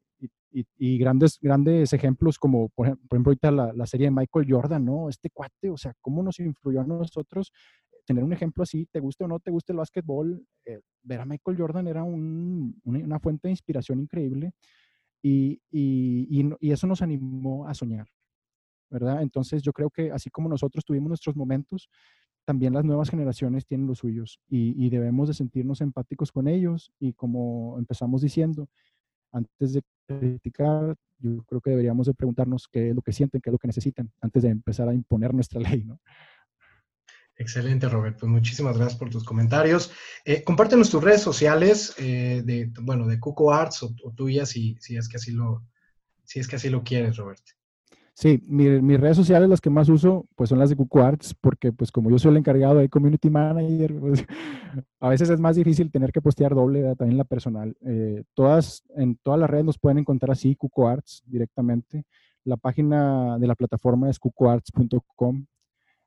y, grandes, grandes ejemplos como, por, ejemplo, ahorita la, serie de Michael Jordan, ¿no? Este cuate, o sea, cómo nos influyó a nosotros tener un ejemplo así, te guste o no te guste el básquetbol, eh, ver a Michael Jordan era una, fuente de inspiración increíble y, y, eso nos animó a soñar, ¿verdad? Entonces yo creo que así como nosotros tuvimos nuestros momentos, también las nuevas generaciones tienen los suyos y, debemos de sentirnos empáticos con ellos y como empezamos diciendo, antes de criticar, yo creo que deberíamos de preguntarnos qué es lo que sienten, qué es lo que necesitan, antes de empezar a imponer nuestra ley, ¿no?
Excelente, Robert. Pues muchísimas gracias por tus comentarios. Eh, compártenos tus redes sociales eh, de, bueno, de Cuco Arts o, tuyas si, si, es que así lo, si es que así lo quieres, Robert.
Sí, mis redes sociales las que más uso pues son las de Cuco Arts porque pues como yo soy el encargado de Community Manager, pues, a veces es más difícil tener que postear doble, también la personal. Eh, todas, en todas las redes nos pueden encontrar así, Cuco Arts directamente. La página de la plataforma es cucoarts.com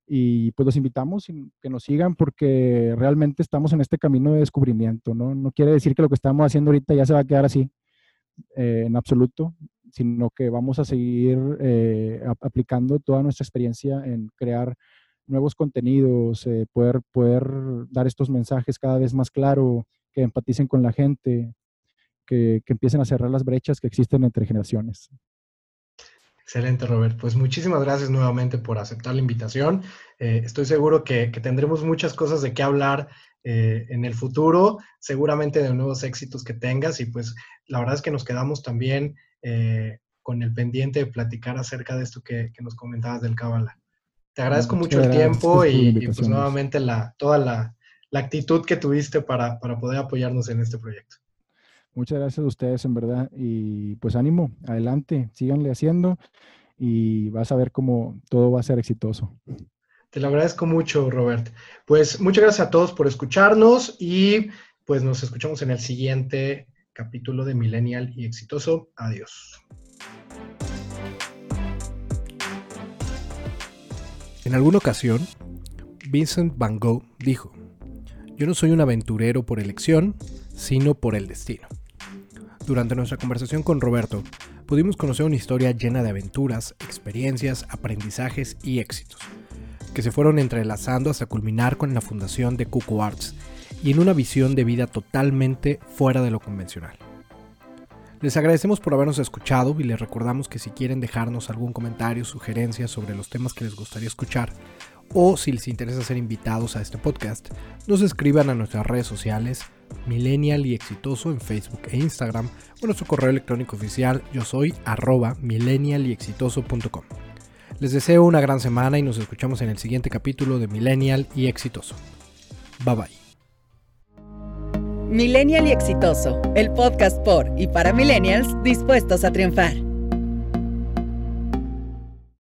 y pues los invitamos que nos sigan porque realmente estamos en este camino de descubrimiento, ¿no? No quiere decir que lo que estamos haciendo ahorita ya se va a quedar así, eh, en absoluto, sino que vamos a seguir eh, aplicando toda nuestra experiencia en crear nuevos contenidos, eh, poder, poder dar estos mensajes cada vez más claro, que empaticen con la gente, que, que empiecen a cerrar las brechas que existen entre generaciones.
Excelente, Robert. Pues muchísimas gracias nuevamente por aceptar la invitación. Eh, estoy seguro que, tendremos muchas cosas de qué hablar en el futuro, seguramente de nuevos éxitos que tengas y pues la verdad es que nos quedamos también eh, con el pendiente de platicar acerca de esto que, nos comentabas del Kabbalah. Te agradezco mucho el tiempo y, pues nuevamente la, toda la, actitud que tuviste para, para poder apoyarnos en este proyecto.
Muchas gracias a ustedes, en verdad. Y pues ánimo, adelante, síganle haciendo y vas a ver cómo todo va a ser exitoso.
Te lo agradezco mucho, Robert. Pues muchas gracias a todos por escucharnos y pues nos escuchamos en el siguiente capítulo de Millennial y Exitoso. Adiós.
En alguna ocasión, Vincent Van Gogh dijo, yo no soy un aventurero por elección, sino por el destino. Durante nuestra conversación con Roberto, pudimos conocer una historia llena de aventuras, experiencias, aprendizajes y éxitos, que se fueron entrelazando hasta culminar con la fundación de Cuckoo Arts y en una visión de vida totalmente fuera de lo convencional. Les agradecemos por habernos escuchado y les recordamos que si quieren dejarnos algún comentario, sugerencia sobre los temas que les gustaría escuchar, o si les interesa ser invitados a este podcast, nos escriban a nuestras redes sociales millennial y exitoso en Facebook e Instagram o nuestro correo electrónico oficial yo soy arroba millennial y exitoso.com. Les deseo una gran semana y nos escuchamos en el siguiente capítulo de Millennial y Exitoso. Bye bye.
Millennial y Exitoso, el podcast por y para millennials dispuestos a triunfar.